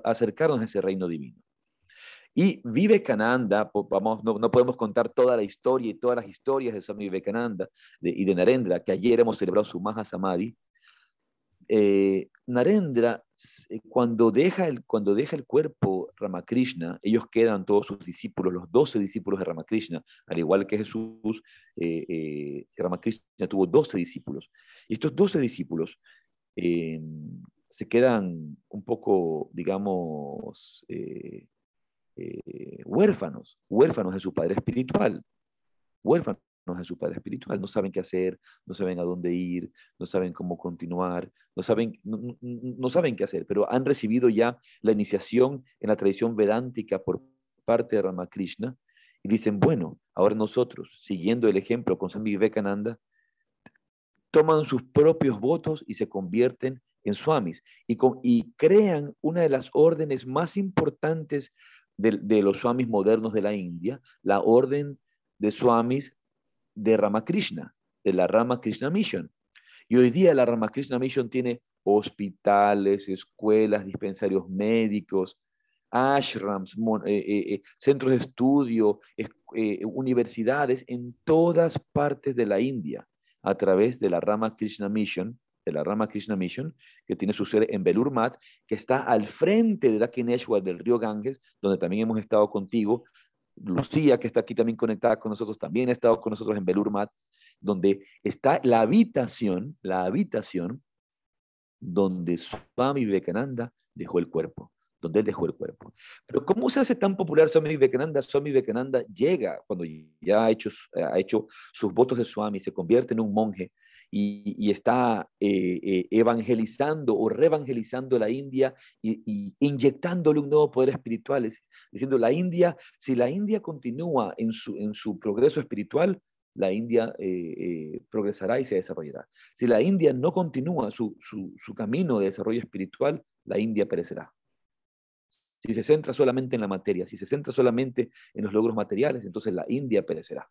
acercarnos a ese reino divino. Y Vivekananda, vamos, no, podemos contar toda la historia y todas las historias de Swami Vivekananda y de Narendra, que ayer hemos celebrado su Maha Samadhi. Eh, Narendra, eh, cuando deja, el, cuando deja el cuerpo Ramakrishna, ellos quedan todos sus discípulos, los doce discípulos de Ramakrishna, al igual que Jesús, eh, Ramakrishna tuvo doce discípulos. Y estos doce discípulos se quedan un poco, digamos, eh, eh, huérfanos, huérfanos de su padre espiritual, huérfanos de su padre espiritual, no saben qué hacer, no saben a dónde ir, no saben cómo continuar, no saben, no, saben qué hacer, pero han recibido ya la iniciación en la tradición vedántica por parte de Ramakrishna y dicen, bueno, ahora nosotros, siguiendo el ejemplo con Swami Vivekananda, toman sus propios votos y se convierten en swamis y, crean una de las órdenes más importantes de, los swamis modernos de la India, la orden de swamis de Ramakrishna, de la Ramakrishna Mission. Y hoy día la Ramakrishna Mission tiene hospitales, escuelas, dispensarios médicos, ashrams, eh, eh, eh, centros de estudio, universidades en todas partes de la India a través de la Ramakrishna Mission, de la rama Krishna Mission, que tiene su sede en Belur que está al frente de Dakineshwar del río Ganges, donde también hemos estado contigo Lucía, que está aquí también conectada con nosotros, también ha estado con nosotros en Belurmat, donde está la habitación, la habitación donde Swami Vivekananda dejó el cuerpo, donde él dejó el cuerpo. Pero ¿cómo se hace tan popular Swami Vivekananda? Swami Vivekananda llega cuando ya ha hecho, ha hecho sus votos de Swami, se convierte en un monje y, está eh, eh, evangelizando o reevangelizando la India y, inyectándole un nuevo poder espiritual, diciendo la India, si la India continúa en su, en su progreso espiritual, la India eh, progresará y se desarrollará. Si la India no continúa su, su, camino de desarrollo espiritual, la India perecerá. Si se centra solamente en la materia, si se centra solamente en los logros materiales, entonces la India perecerá.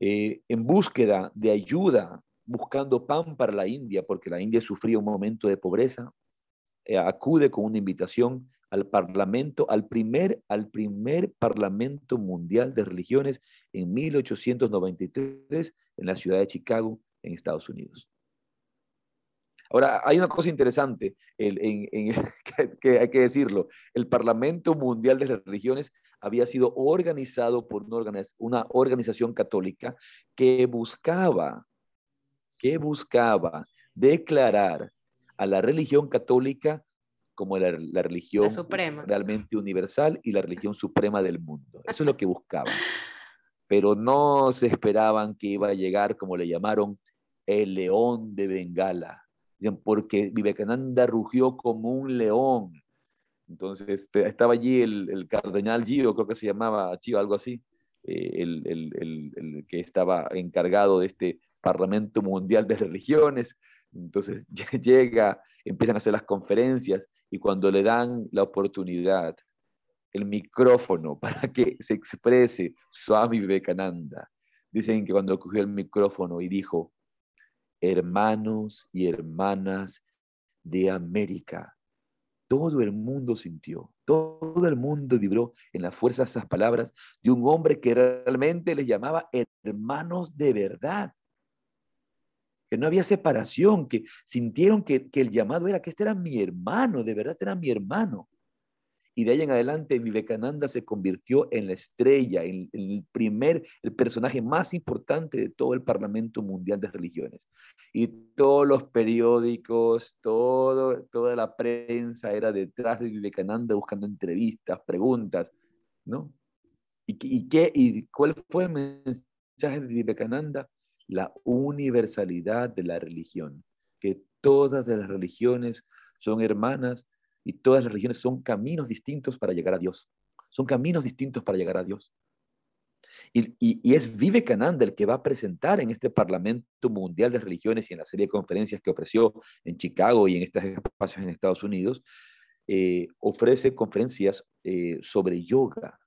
Eh, en búsqueda de ayuda, buscando pan para la India, porque la India sufría un momento de pobreza, eh, acude con una invitación al Parlamento, al primer, al primer Parlamento Mundial de Religiones en 1893 en la ciudad de Chicago, en Estados Unidos. Ahora, hay una cosa interesante <laughs> que, hay que decirlo. El Parlamento Mundial de Religiones había sido organizado por una, organización católica que buscaba, que buscaba declarar a la religión católica como la, religión realmente universal y la religión suprema del mundo. Eso es lo que buscaban. <laughs> Pero no se esperaban que iba a llegar, como le llamaron, el león de Bengala porque Vivekananda rugió como un león. Entonces este, estaba allí el, cardenal Gio, creo que se llamaba Gio, algo así, eh, el, el, que estaba encargado de este Parlamento Mundial de Religiones. Entonces <laughs> llega, empiezan a hacer las conferencias y cuando le dan la oportunidad, el micrófono <laughs> para que se exprese Swami Vivekananda, dicen que cuando cogió el micrófono y dijo, hermanos y hermanas de América. Todo el mundo sintió, todo el mundo vibró en la fuerza de esas palabras de un hombre que realmente les llamaba hermanos de verdad. Que no había separación, que sintieron que, que el llamado era que este era mi hermano, de verdad era mi hermano. Y de ahí en adelante Vivekananda se convirtió en la estrella, en, el primer, el personaje más importante de todo el Parlamento Mundial de Religiones. Y todos los periódicos, todo, toda la prensa era detrás de Vivekananda buscando entrevistas, preguntas, ¿no? ¿Y, y, qué, y cuál fue el mensaje de Vivekananda? La universalidad de la religión, que todas las religiones son hermanas y todas las religiones son caminos distintos para llegar a Dios. Son caminos distintos para llegar a Dios. Y, y, es Vivekananda el que va a presentar en este Parlamento Mundial de Religiones y en la serie de conferencias que ofreció en Chicago y en estos espacios en Estados Unidos, eh, ofrece conferencias eh, sobre yoga.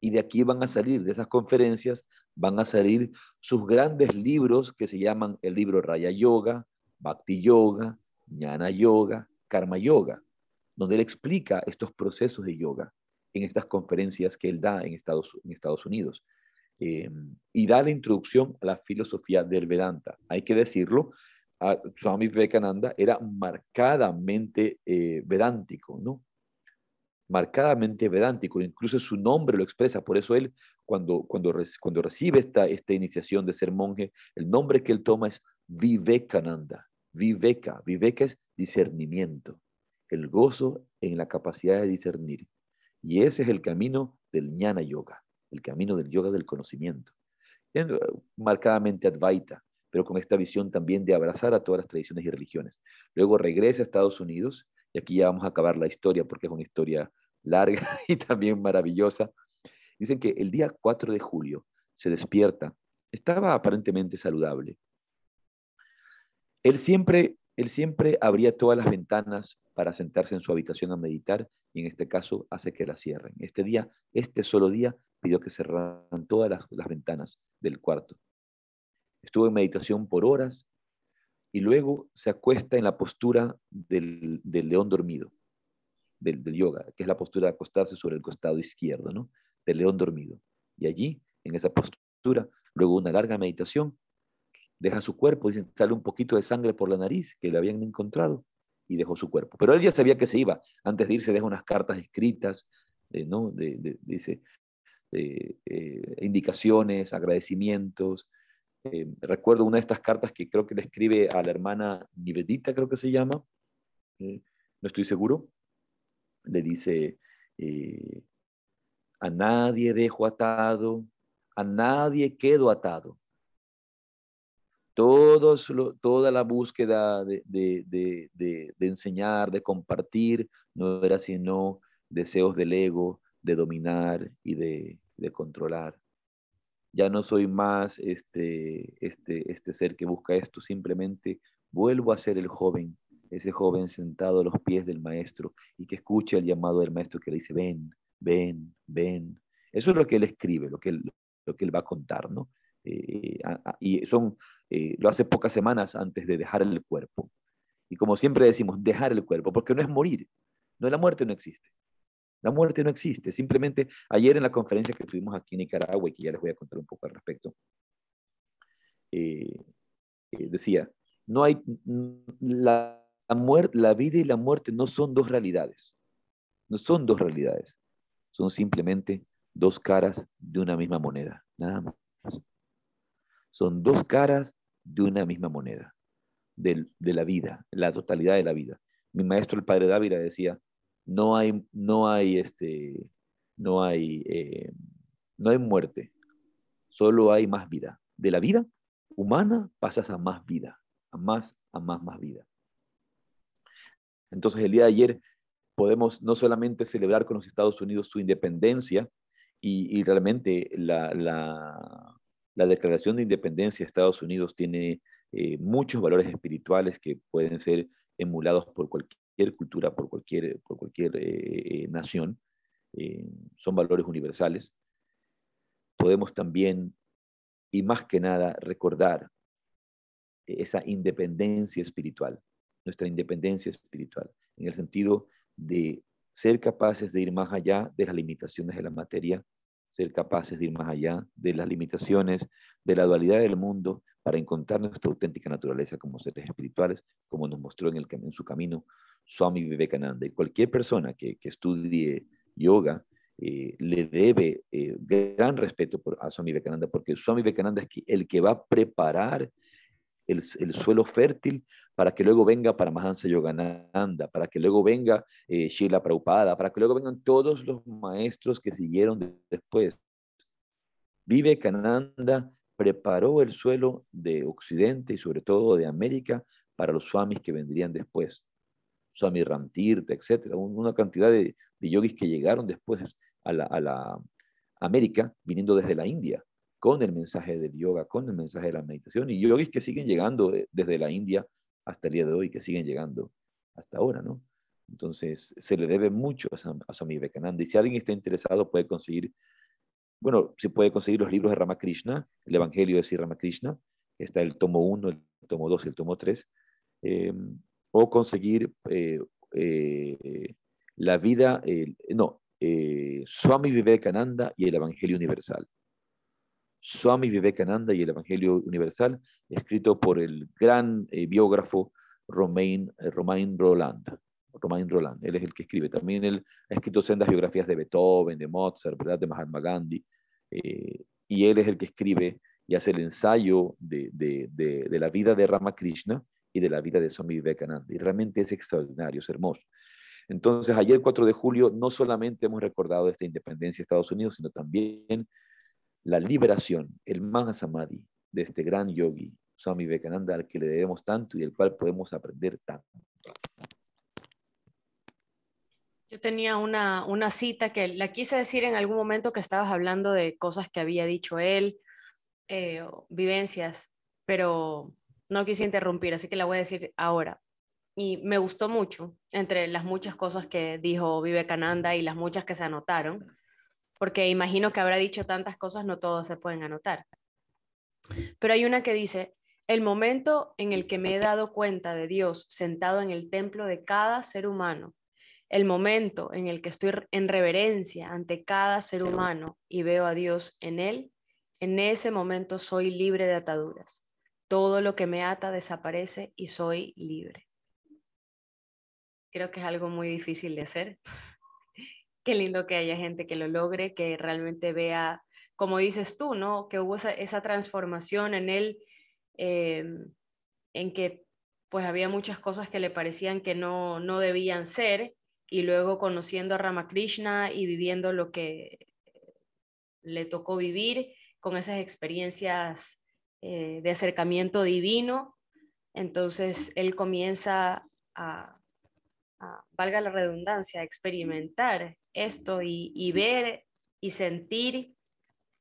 Y de aquí van a salir, de esas conferencias, van a salir sus grandes libros que se llaman el libro Raya Yoga, Bhakti Yoga, Jnana Yoga, Karma Yoga donde él explica estos procesos de yoga en estas conferencias que él da en Estados, Unidos. Eh, y da la introducción a la filosofía del Vedanta. Hay que decirlo, Swami Vivekananda era marcadamente eh, vedántico, ¿no? Marcadamente vedántico, incluso su nombre lo expresa, por eso él, cuando, cuando, cuando recibe esta, esta iniciación de ser monje, el nombre que él toma es Vivekananda, Viveka, Viveka es discernimiento el gozo en la capacidad de discernir. Y ese es el camino del jnana yoga, el camino del yoga del conocimiento. Marcadamente Advaita, pero con esta visión también de abrazar a todas las tradiciones y religiones. Luego regresa a Estados Unidos, y aquí ya vamos a acabar la historia porque es una historia larga <laughs> y también maravillosa. Dicen que el día 4 de julio se despierta, estaba aparentemente saludable. Él siempre él siempre abría todas las ventanas para sentarse en su habitación a meditar y en este caso hace que la cierren. Este día, este solo día, pidió que cerraran todas las, ventanas del cuarto. Estuvo en meditación por horas y luego se acuesta en la postura del, león dormido, del, yoga, que es la postura de acostarse sobre el costado izquierdo, ¿no? Del león dormido. Y allí, en esa postura, luego una larga meditación, deja su cuerpo, dicen, sale un poquito de sangre por la nariz que le habían encontrado y dejó su cuerpo. Pero él ya sabía que se iba. Antes de irse deja unas cartas escritas ¿no? dice, indicaciones, agradecimientos. recuerdo una de estas cartas que creo que le escribe a la hermana Nivedita, creo que se llama, no estoy seguro, le dice, a nadie dejo atado, a nadie quedo atado. Todos, toda la búsqueda de, de, enseñar, de compartir, no era sino deseos del ego, de dominar y de, controlar. Ya no soy más este, este, este ser que busca esto, simplemente vuelvo a ser el joven, ese joven sentado a los pies del maestro y que escucha el llamado del maestro que le dice, ven, ven, ven. Eso es lo que él escribe, lo que él, lo que él va a contar, ¿no? Eh, y son, eh, lo hace pocas semanas antes de dejar el cuerpo. Y como siempre decimos, dejar el cuerpo, porque no es morir, no la muerte no existe. La muerte no existe. Simplemente ayer en la conferencia que tuvimos aquí en Nicaragua, y que ya les voy a contar un poco al respecto, eh, decía, no hay, la, muerte, la vida y la muerte no son dos realidades. No son dos realidades. Son simplemente dos caras de una misma moneda, nada más. Son dos caras de una misma moneda, de, la vida, la totalidad de la vida. Mi maestro, el padre Dávila, decía, no hay, no hay, este, no hay, eh, no hay muerte, solo hay más vida. De la vida humana pasas a más vida, a más, a más, más vida. Entonces el día de ayer podemos no solamente celebrar con los Estados Unidos su independencia, y, realmente la, la, declaración de independencia de Estados Unidos tiene eh, muchos valores espirituales que pueden ser emulados por cualquier cultura, por cualquier, por cualquier eh, nación. Eh, son valores universales. Podemos también, y más que nada, recordar esa independencia espiritual, nuestra independencia espiritual, en el sentido de ser capaces de ir más allá de las limitaciones de la materia, ser capaces de ir más allá de las limitaciones de la dualidad del mundo para encontrar nuestra auténtica naturaleza como seres espirituales, como nos mostró en, el, en su camino Swami Vivekananda. Y cualquier persona que, estudie yoga eh, le debe eh, gran respeto por, a Swami Vivekananda, porque Swami Vivekananda es el que va a preparar el, el suelo fértil para que luego venga Paramahansa Yogananda, para que luego venga eh, Sheila Prabhupada, para que luego vengan todos los maestros que siguieron después. Vive Cananda preparó el suelo de Occidente y sobre todo de América para los swamis que vendrían después. Swami Ramtirta, etc. Una cantidad de, yogis que llegaron después a la, a la América, viniendo desde la India, con el mensaje del yoga, con el mensaje de la meditación, y yogis que siguen llegando desde la India hasta el día de hoy, que siguen llegando hasta ahora, ¿no? Entonces, se le debe mucho a, Swami Vivekananda. Y si alguien está interesado, puede conseguir, bueno, se puede conseguir los libros de Ramakrishna, el Evangelio de Sri Ramakrishna, está el tomo 1, el tomo 2 y el tomo 3, eh, o conseguir eh, eh, la vida, no, Swami Vivekananda y el Evangelio Universal. Swami Vivekananda y el Evangelio Universal, escrito por el gran eh, biógrafo Romain, eh, Romain Roland. Romain Roland, él es el que escribe. También él ha escrito sendas biografías de Beethoven, de Mozart, ¿verdad? de Mahatma Gandhi. Eh, y él es el que escribe y hace el ensayo de, de, de, la vida de Ramakrishna y de la vida de Swami Vivekananda. Y realmente es extraordinario, es hermoso. Entonces, ayer 4 de julio no solamente hemos recordado esta independencia de Estados Unidos, sino también la liberación, el Mahasamadhi de este gran yogi, Swami Vivekananda, al que le debemos tanto y del cual podemos aprender tanto. Yo tenía una, una cita que la quise decir en algún momento que estabas hablando de cosas que había dicho él, eh, vivencias, pero no quise interrumpir, así que la voy a decir ahora. Y me gustó mucho, entre las muchas cosas que dijo Vivekananda y las muchas que se anotaron porque imagino que habrá dicho tantas cosas, no todos se pueden anotar. Pero hay una que dice, el momento en el que me he dado cuenta de Dios sentado en el templo de cada ser humano, el momento en el que estoy en reverencia ante cada ser humano y veo a Dios en él, en ese momento soy libre de ataduras. Todo lo que me ata desaparece y soy libre. Creo que es algo muy difícil de hacer, qué lindo que haya gente que lo logre, que realmente vea, como dices tú, ¿no? Que hubo esa, transformación en él, em, en que pues había muchas cosas que le parecían que no, no debían ser, y luego conociendo a Ramakrishna y viviendo lo que le tocó vivir con esas experiencias eh, de acercamiento divino, entonces él comienza a, valga la redundancia, a experimentar esto y, ver y sentir,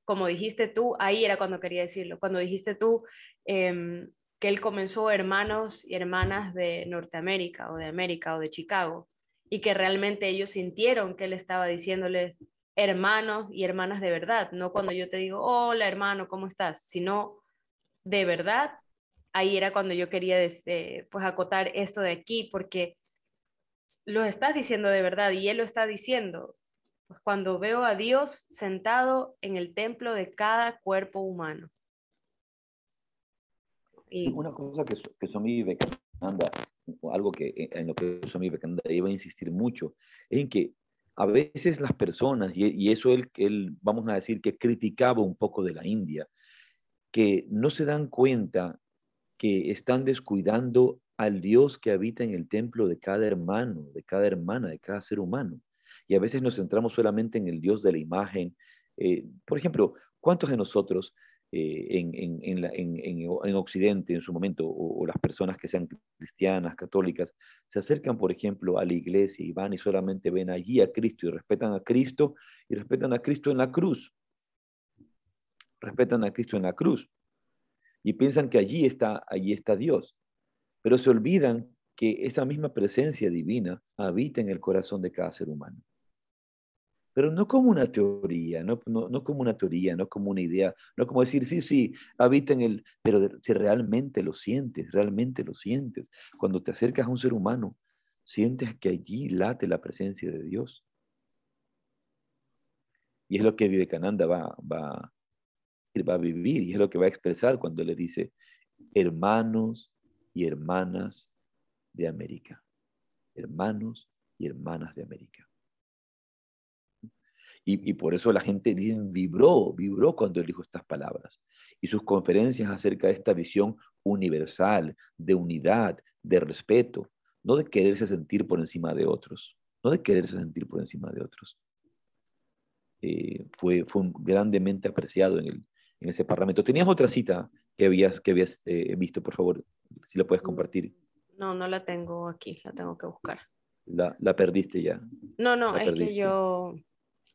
como dijiste tú, ahí era cuando quería decirlo, cuando dijiste tú em, que él comenzó hermanos y hermanas de Norteamérica o de América o de Chicago y que realmente ellos sintieron que él estaba diciéndoles hermanos y hermanas de verdad, no cuando yo te digo, hola hermano, ¿cómo estás? Sino de verdad, ahí era cuando yo quería este, pues acotar esto de aquí, porque lo estás diciendo de verdad y él lo está diciendo. Pues cuando veo a Dios sentado en el templo de cada cuerpo humano. Y... Una cosa que, que Swami Vivekananda, algo que en lo que Swami Vivekananda iba a insistir mucho, es en que a veces las personas, y, eso él, él, vamos a decir que criticaba un poco de la India, que no se dan cuenta que están descuidando al Dios que habita en el templo de cada hermano, de cada hermana, de cada ser humano. Y a veces nos centramos solamente en el Dios de la imagen. Eh, por ejemplo, ¿cuántos de nosotros eh, en, Occidente en su momento, o, las personas que sean cristianas, católicas, se acercan, por ejemplo, a la iglesia y van y solamente ven allí a Cristo y respetan a Cristo y respetan a Cristo en la cruz? Respetan a Cristo en la cruz y piensan que allí está, allí está Dios pero se olvidan que esa misma presencia divina habita en el corazón de cada ser humano. Pero no como una teoría, no, no, como una teoría, no como una idea, no como decir, sí, sí, habita en el, pero si realmente lo sientes, realmente lo sientes. Cuando te acercas a un ser humano, sientes que allí late la presencia de Dios. Y es lo que Vivekananda va, va, va a vivir y es lo que va a expresar cuando le dice, hermanos, hermanas de América. Hermanos y hermanas de América. Y, por eso la gente vibró, vibró cuando él dijo estas palabras. Y sus conferencias acerca de esta visión universal, de unidad, de respeto, no de quererse sentir por encima de otros, no de quererse sentir por encima de otros. Eh, fue, grandemente apreciado en, el, ese parlamento. ¿Tenías otra cita que habías, que habías eh, visto, por favor? Si la puedes compartir. No, no la tengo aquí, la tengo que buscar. La, la perdiste ya. No, no, es que yo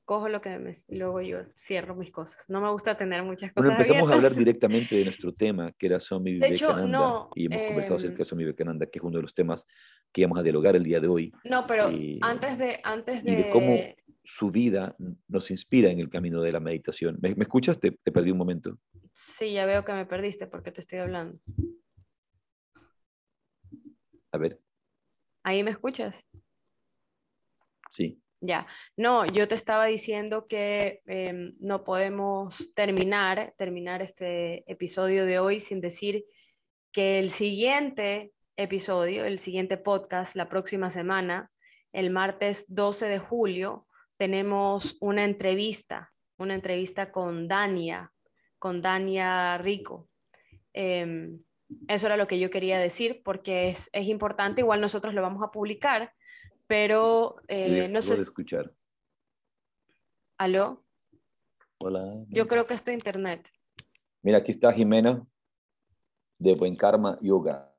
cojo lo que me, y luego yo cierro mis cosas. No me gusta tener muchas cosas. Bueno, empezamos a hablar <laughs> directamente de nuestro tema, que era Swami Vivekananda. y hemos conversado acerca de em, Swami Vivekananda, que es uno de los temas que íbamos a dialogar el día de hoy. No, pero antes de... Antes de... Y de cómo su vida nos inspira en el camino de la meditación. ¿Me, escuchas? Te, te perdí un momento. Sí, ya veo que me perdiste porque te estoy hablando. A ver. ¿Ahí me escuchas? Sí. Ya, no, yo te estaba diciendo que em, no podemos terminar, terminar este episodio de hoy sin decir que el siguiente episodio, el siguiente podcast, la próxima semana, el martes 12 de julio, tenemos una entrevista, una entrevista con Dania, con Dania Rico. Em, eso era lo que yo quería decir porque es, es importante, igual nosotros lo vamos a publicar, pero eh, no sé. escuchar. ¿Aló? Hola. Yo creo que es tu internet. Mira, aquí está Jimena de Buen Karma Yoga.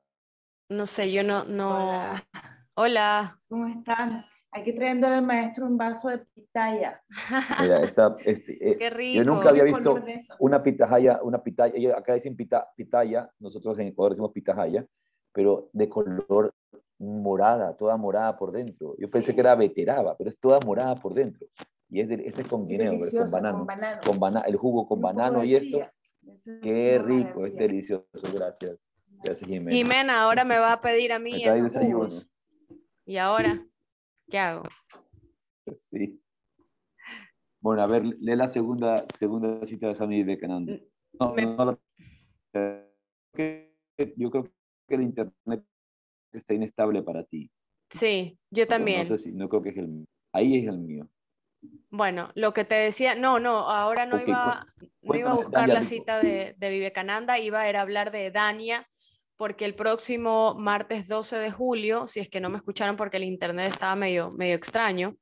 No sé, yo no, no. Hola. Hola. ¿Cómo están? Aquí trayendo al maestro un vaso de pitaya. <laughs> Mira, está, este, eh, Qué rico. Yo nunca había visto una pitaya, una pitaya, acá dicen pita, pitaya, nosotros en Ecuador decimos pitaya, pero de color morada, toda morada por dentro. Yo pensé que era veteraba, pero es toda morada por dentro. Y es de, este es con guineo, con banano. Con banano. el jugo con banano y esto. Qué rico, es delicioso, gracias. Gracias, Jimena. Jimena, ahora me va a pedir a mí esos jugos. ¿Y ahora? ¿Qué hago? Sí. Bueno, a ver, lee la segunda, segunda cita de Sami de Cananda. No, no, yo creo que el internet está inestable para ti. Sí, yo también. no sé si, no creo que es el mío. Ahí es el mío. Bueno, lo que te decía, no, no, ahora no, iba, no iba a buscar la cita de, de Vivekananda, iba a, era hablar de Dania, porque el próximo martes 12 de julio, si es que no me escucharon porque el internet estaba medio, medio extraño,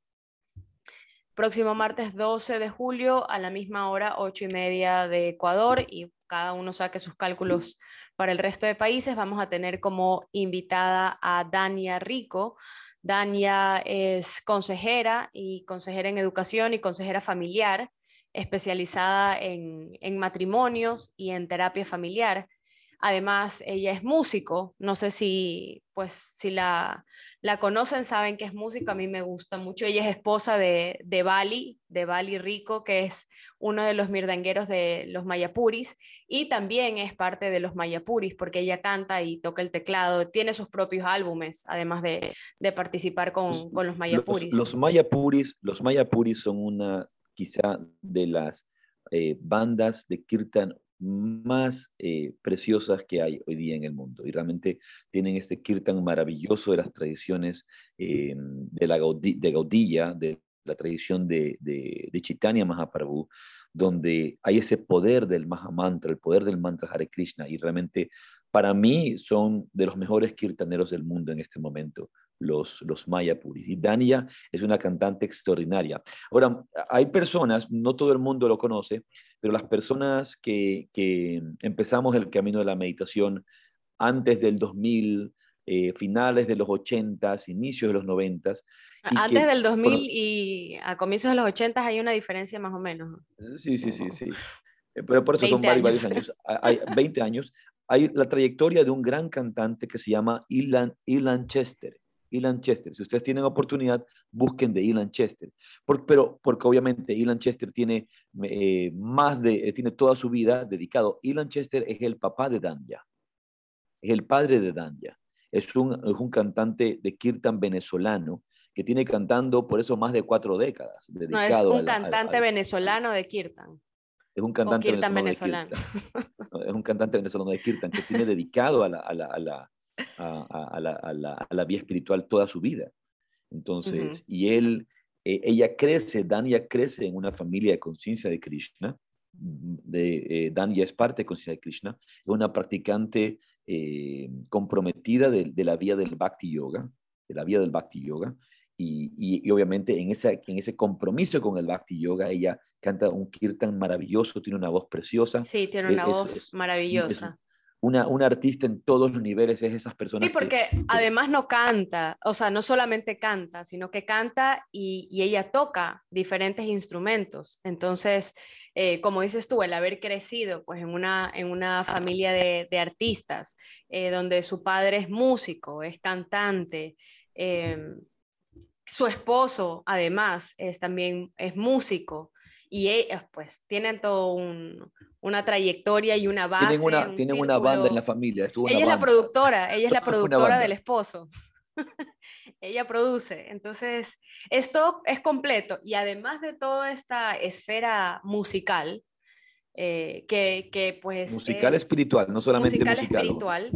próximo martes 12 de julio a la misma hora, 8 y media de Ecuador, y cada uno saque sus cálculos para el resto de países, vamos a tener como invitada a Dania Rico. Dania es consejera y consejera en educación y consejera familiar, especializada en, en matrimonios y en terapia familiar. Además, ella es músico. No sé si, pues, si la, la conocen, saben que es músico. A mí me gusta mucho. Ella es esposa de, de Bali, de Bali Rico, que es uno de los mirdangueros de los Mayapuris. Y también es parte de los Mayapuris, porque ella canta y toca el teclado. Tiene sus propios álbumes, además de, de participar con, con, los Mayapuris. Los, los, Mayapuris. los Mayapuris son una, quizá, de las eh, bandas de Kirtan más eh, preciosas que hay hoy día en el mundo. Y realmente tienen este kirtan maravilloso de las tradiciones eh, de la de Gaudilla, de la tradición de, de, de, Chaitanya Mahaprabhu, donde hay ese poder del Mahamantra, el poder del mantra Hare Krishna. Y realmente para mí son de los mejores kirtaneros del mundo en este momento los, los Mayapuris. Y Dania es una cantante extraordinaria. Ahora, hay personas, no todo el mundo lo conoce, pero las personas que, que empezamos el camino de la meditación antes del 2000, eh, finales de los 80, inicios de los 90. Antes del 2000 y a comienzos de los 80 hay una diferencia más o menos. Sí, sí, sí, sí. Eh, pero por eso son varios años. Hay 20 años. Hay la trayectoria de un gran cantante que se llama Ilan, Ilan Chester. Ilan Chester. Si ustedes tienen oportunidad, busquen de Ilan Chester. pero porque obviamente Ilan Chester tiene eh, más de, eh, tiene toda su vida dedicado. Ilan Chester es el papá de Danya. Es el padre de Danya. Es un, es un cantante de kirtan venezolano que tiene cantando por eso más de cuatro décadas. No, es un cantante venezolano de kirtan. Es un cantante venezolano. <laughs> es un cantante venezolano de kirtan que tiene dedicado a la, a la, a la a, la, a, la, a, la, vía espiritual toda su vida. Entonces, y él, eh, ella crece, Dania crece en una familia de conciencia de Krishna. De, eh, Dania es parte de conciencia de Krishna, es una practicante eh, comprometida de, de, la vía del Bhakti Yoga, de la vía del Bhakti Yoga, y, y, y, obviamente en, esa, en ese compromiso con el Bhakti Yoga, ella canta un kirtan maravilloso, tiene una voz preciosa. Sí, tiene una es, voz es, maravillosa una, una, artista en todos los niveles es esas personas. Sí, porque que, además no canta, o sea, no solamente canta, sino que canta y, y ella toca diferentes instrumentos. Entonces, eh, como dices tú, el haber crecido pues, en, una, en una familia de, de artistas, eh, donde su padre es músico, es cantante, eh, su esposo además es también es músico y ellos pues tienen todo un, una trayectoria y una base. Tienen una, tienen una banda en la familia. ella es la productora, ella es la productora del esposo. <laughs> ella produce. Entonces, esto es completo. Y además de toda esta esfera musical, eh, que, que, pues... Musical es, espiritual, no solamente musical. musical espiritual.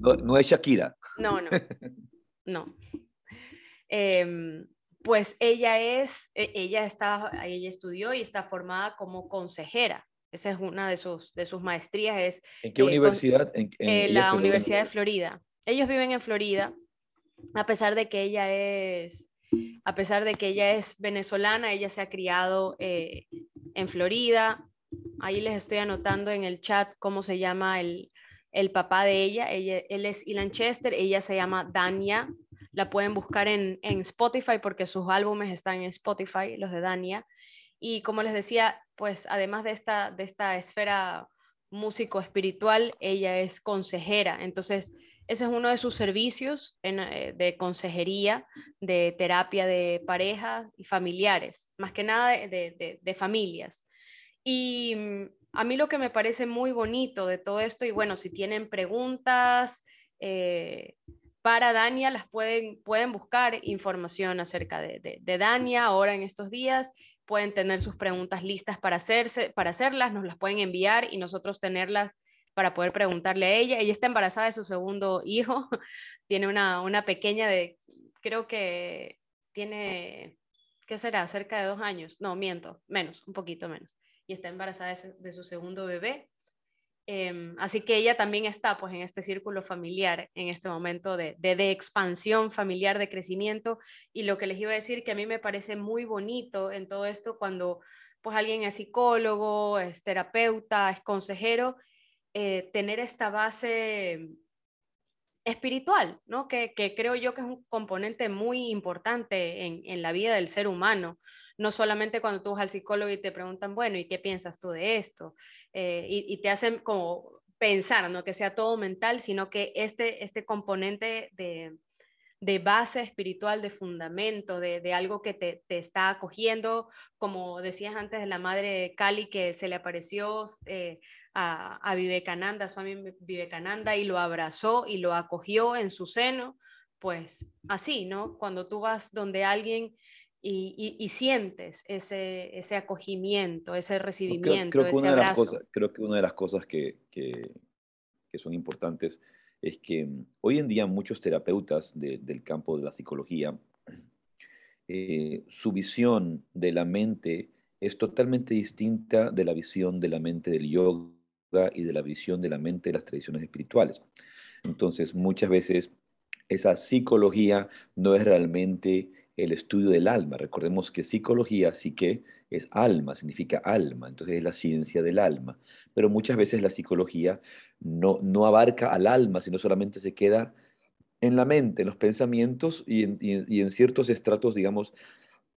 No, no, es Shakira. No, no. <laughs> No. Eh, pues ella es, e, ella está, ella estudió y está formada como consejera. Esa es una de sus, de sus maestrías. Es, ¿En qué eh, universidad? En, en, eh, la Universidad de Florida. Ellos viven en Florida, a pesar de que ella es, a pesar de que ella es venezolana, ella se ha criado eh, en Florida. Ahí les estoy anotando en el chat cómo se llama el, el papá de ella. ella. Él es Ilan Chester, ella se llama Dania la pueden buscar en, en Spotify porque sus álbumes están en Spotify, los de Dania. Y como les decía, pues además de esta, de esta esfera músico espiritual, ella es consejera. Entonces, ese es uno de sus servicios eh, de consejería, de terapia de pareja y familiares, más que nada de, de, de, familias. Y mm, a mí lo que me parece muy bonito de todo esto, y bueno, si tienen preguntas, eh, para Dania las pueden, pueden buscar información acerca de, de, de, Dania ahora en estos días, pueden tener sus preguntas listas para, hacerse, para hacerlas, nos las pueden enviar y nosotros tenerlas para poder preguntarle a ella. Ella está embarazada de su segundo hijo, <laughs> tiene una, una pequeña de, creo que tiene ¿qué será? Cerca de dos años. No, miento, menos, un poquito menos. Y está embarazada de su segundo bebé. Em, así que ella también está pues en este círculo familiar, en este momento de, expansión familiar, de crecimiento. Y lo que les iba a decir que a mí me parece muy bonito en todo esto cuando pues alguien es psicólogo, es terapeuta, es consejero, eh, tener esta base espiritual, ¿no? Que, creo yo que es un componente muy importante en, la vida del ser humano. No solamente cuando tú vas al psicólogo y te preguntan, bueno, ¿y qué piensas tú de esto? Eh, y, te hacen como pensar, no que sea todo mental, sino que este, este componente de, base espiritual, de fundamento, de, algo que te, está acogiendo, como decías antes de la madre Cali que se le apareció eh, a, a Vivekananda, Swami Vivekananda, y lo abrazó y lo acogió en su seno, pues así, ¿no? Cuando tú vas donde alguien y, sientes ese, ese acogimiento, ese recibimiento, creo, ese abrazo. creo que una de las cosas que, que, son importantes es que mm, hoy en día muchos terapeutas del campo de la psicología, <clears throat> eh, su visión de la mente es totalmente distinta de la visión de la mente del yoga y de la visión de la mente de las tradiciones espirituales. Entonces, muchas veces esa psicología no es realmente el estudio del alma. Recordemos que psicología sí que es alma, significa alma, entonces es la ciencia del alma. Pero muchas veces la psicología no, no abarca al alma, sino solamente se queda en la mente, en los pensamientos y en, y en ciertos estratos, digamos,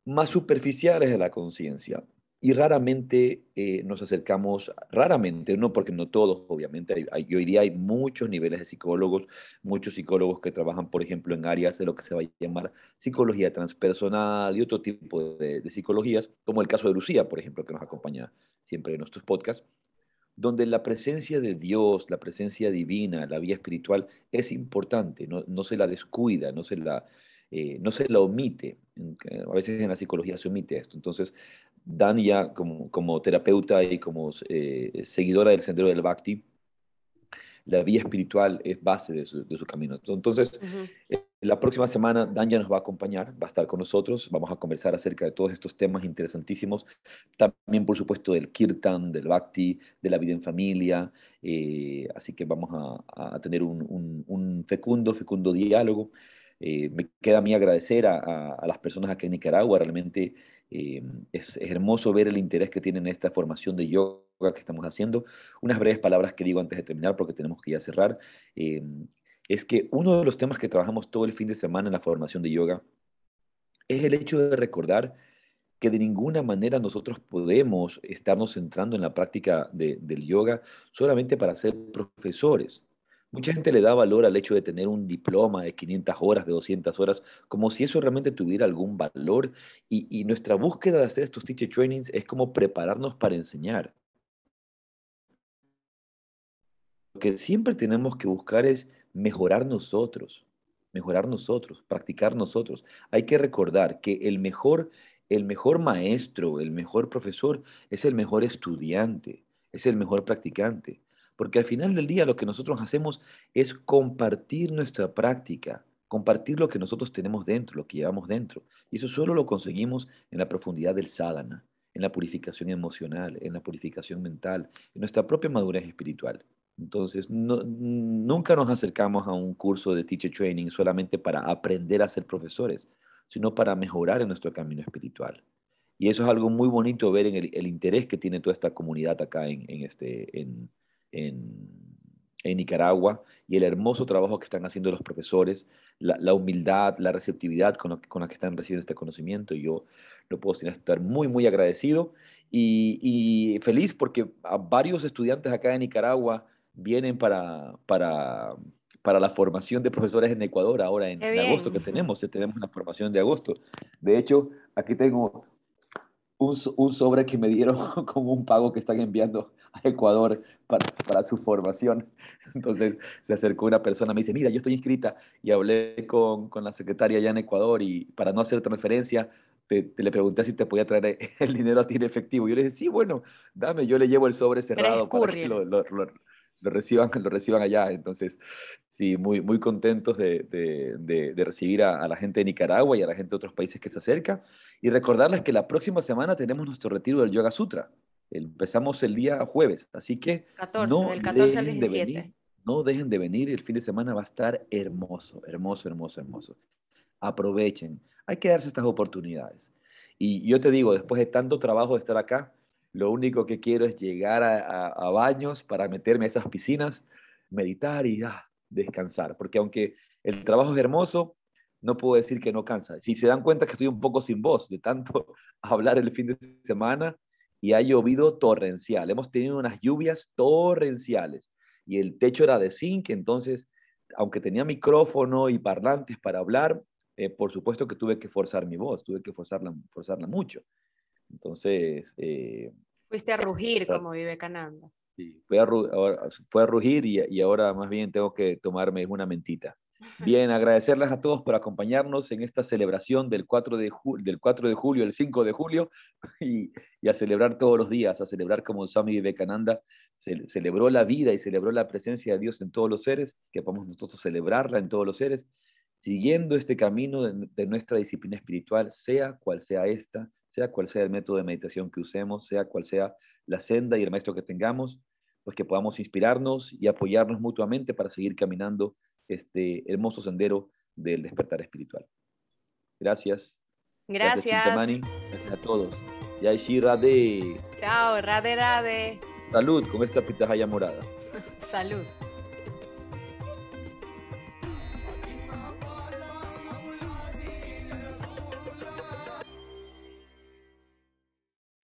más superficiales de la conciencia y raramente eh, nos acercamos, raramente, no porque no todos, obviamente, hay, yo diría hay muchos niveles de psicólogos, muchos psicólogos que trabajan, por ejemplo, en áreas de lo que se va a llamar psicología transpersonal y otro tipo de, psicologías, como el caso de Lucía, por ejemplo, que nos acompaña siempre en nuestros podcasts, donde la presencia de Dios, la presencia divina, la vía espiritual es importante, no, no se la descuida, no se la, eh, no se la omite. A veces en la psicología se omite esto. Entonces, Dan ya como, como terapeuta y como eh, seguidora del Sendero del Bhakti, la vía espiritual es base de su, de su camino. Entonces, eh, la próxima semana Dan ya nos va a acompañar, va a estar con nosotros, vamos a conversar acerca de todos estos temas interesantísimos, también por supuesto del kirtan, del bhakti, de la vida en familia, eh, así que vamos a, a tener un, un, un, fecundo, fecundo diálogo. Me queda a mí agradecer a, a, a las personas aquí en Nicaragua, realmente eh, es, hermoso ver el interés que tienen en esta formación de yoga que estamos haciendo. Unas breves palabras que digo antes de terminar, porque tenemos que ya cerrar, eh, es que uno de los temas que trabajamos todo el fin de semana en la formación de yoga es el hecho de recordar que de ninguna manera nosotros podemos estarnos centrando en la práctica del yoga solamente para ser profesores. Mucha gente le da valor al hecho de tener un diploma de 500 horas, de 200 horas, como si eso realmente tuviera algún valor. Y, nuestra búsqueda de hacer estos teacher trainings es como prepararnos para enseñar. Lo que siempre tenemos que buscar es mejorar nosotros, mejorar nosotros, practicar nosotros. Hay que recordar que el mejor, el mejor maestro, el mejor profesor es el mejor estudiante, es el mejor practicante. Porque al final del día lo que nosotros hacemos es compartir nuestra práctica, compartir lo que nosotros tenemos dentro, lo que llevamos dentro. Y eso solo lo conseguimos en la profundidad del sadhana, en la purificación emocional, en la purificación mental, en nuestra propia madurez espiritual. Entonces, nunca nos acercamos a un curso de teacher training solamente para aprender a ser profesores, sino para mejorar en nuestro camino espiritual. Y eso es algo muy bonito ver en el, interés que tiene toda esta comunidad acá en, este, en, en, Nicaragua y el hermoso trabajo que están haciendo los profesores, la, humildad, la receptividad con, la que están recibiendo este conocimiento. Y yo lo puedo estar muy, muy agradecido y, feliz porque varios estudiantes acá en Nicaragua vienen para, para, para la formación de profesores en Ecuador ahora en, en agosto que tenemos, tenemos una formación de agosto. De hecho, aquí tengo un, un, sobre que me dieron <laughs> como un pago que están enviando a Ecuador para, para, su formación. Entonces se acercó una persona, me dice, mira, yo estoy inscrita y hablé con, con la secretaria allá en Ecuador y para no hacer transferencia, te, le pregunté si te podía traer <laughs> el dinero a ti en efectivo. Yo le dije, sí, bueno, dame, yo le llevo el sobre cerrado. Para que lo, lo reciban, lo reciban allá. Entonces, sí, muy, muy contentos de, de, de, recibir a, la gente de Nicaragua y a la gente de otros países que se acerca. Y recordarles que la próxima semana tenemos nuestro retiro del Yoga Sutra. Empezamos el día jueves, así que 14, no el 14 al 17. no dejen de venir, el fin de semana va a estar hermoso, hermoso, hermoso, hermoso. Aprovechen, hay que darse estas oportunidades. Y yo te digo, después de tanto trabajo de estar acá, lo único que quiero es llegar a, baños para meterme a esas piscinas, meditar y ah, descansar. Porque aunque el trabajo es hermoso, no puedo decir que no cansa. Si se dan cuenta que estoy un poco sin voz de tanto <laughs> hablar el fin de semana y ha llovido torrencial. Hemos tenido unas lluvias torrenciales y el techo era de zinc, entonces, aunque tenía micrófono y parlantes para hablar, eh, por supuesto que tuve que forzar mi voz, tuve que forzarla, forzarla mucho. Entonces... Eh, Fuiste a rugir como vive Cananda. Sí, fue a, fue a rugir y, y, ahora más bien tengo que tomarme una mentita. Bien, agradecerles a todos por acompañarnos en esta celebración del 4 de, del 4 de julio, el 5 de julio, <laughs> y, a celebrar todos los días, a celebrar como Swami Vivekananda celebró la vida y celebró la presencia de Dios en todos los seres, que podamos nosotros celebrarla en todos los seres, siguiendo este camino de, nuestra disciplina espiritual, sea cual sea esta, sea cual sea el método de meditación que usemos, sea cual sea la senda y el maestro que tengamos, pues que podamos inspirarnos y apoyarnos mutuamente para seguir caminando este hermoso sendero del despertar espiritual. Gracias. Gracias. Gracias, a todos. Yaishi Rade. Chao, Rade Rade. Salud con esta pitahaya morada. <laughs> Salud.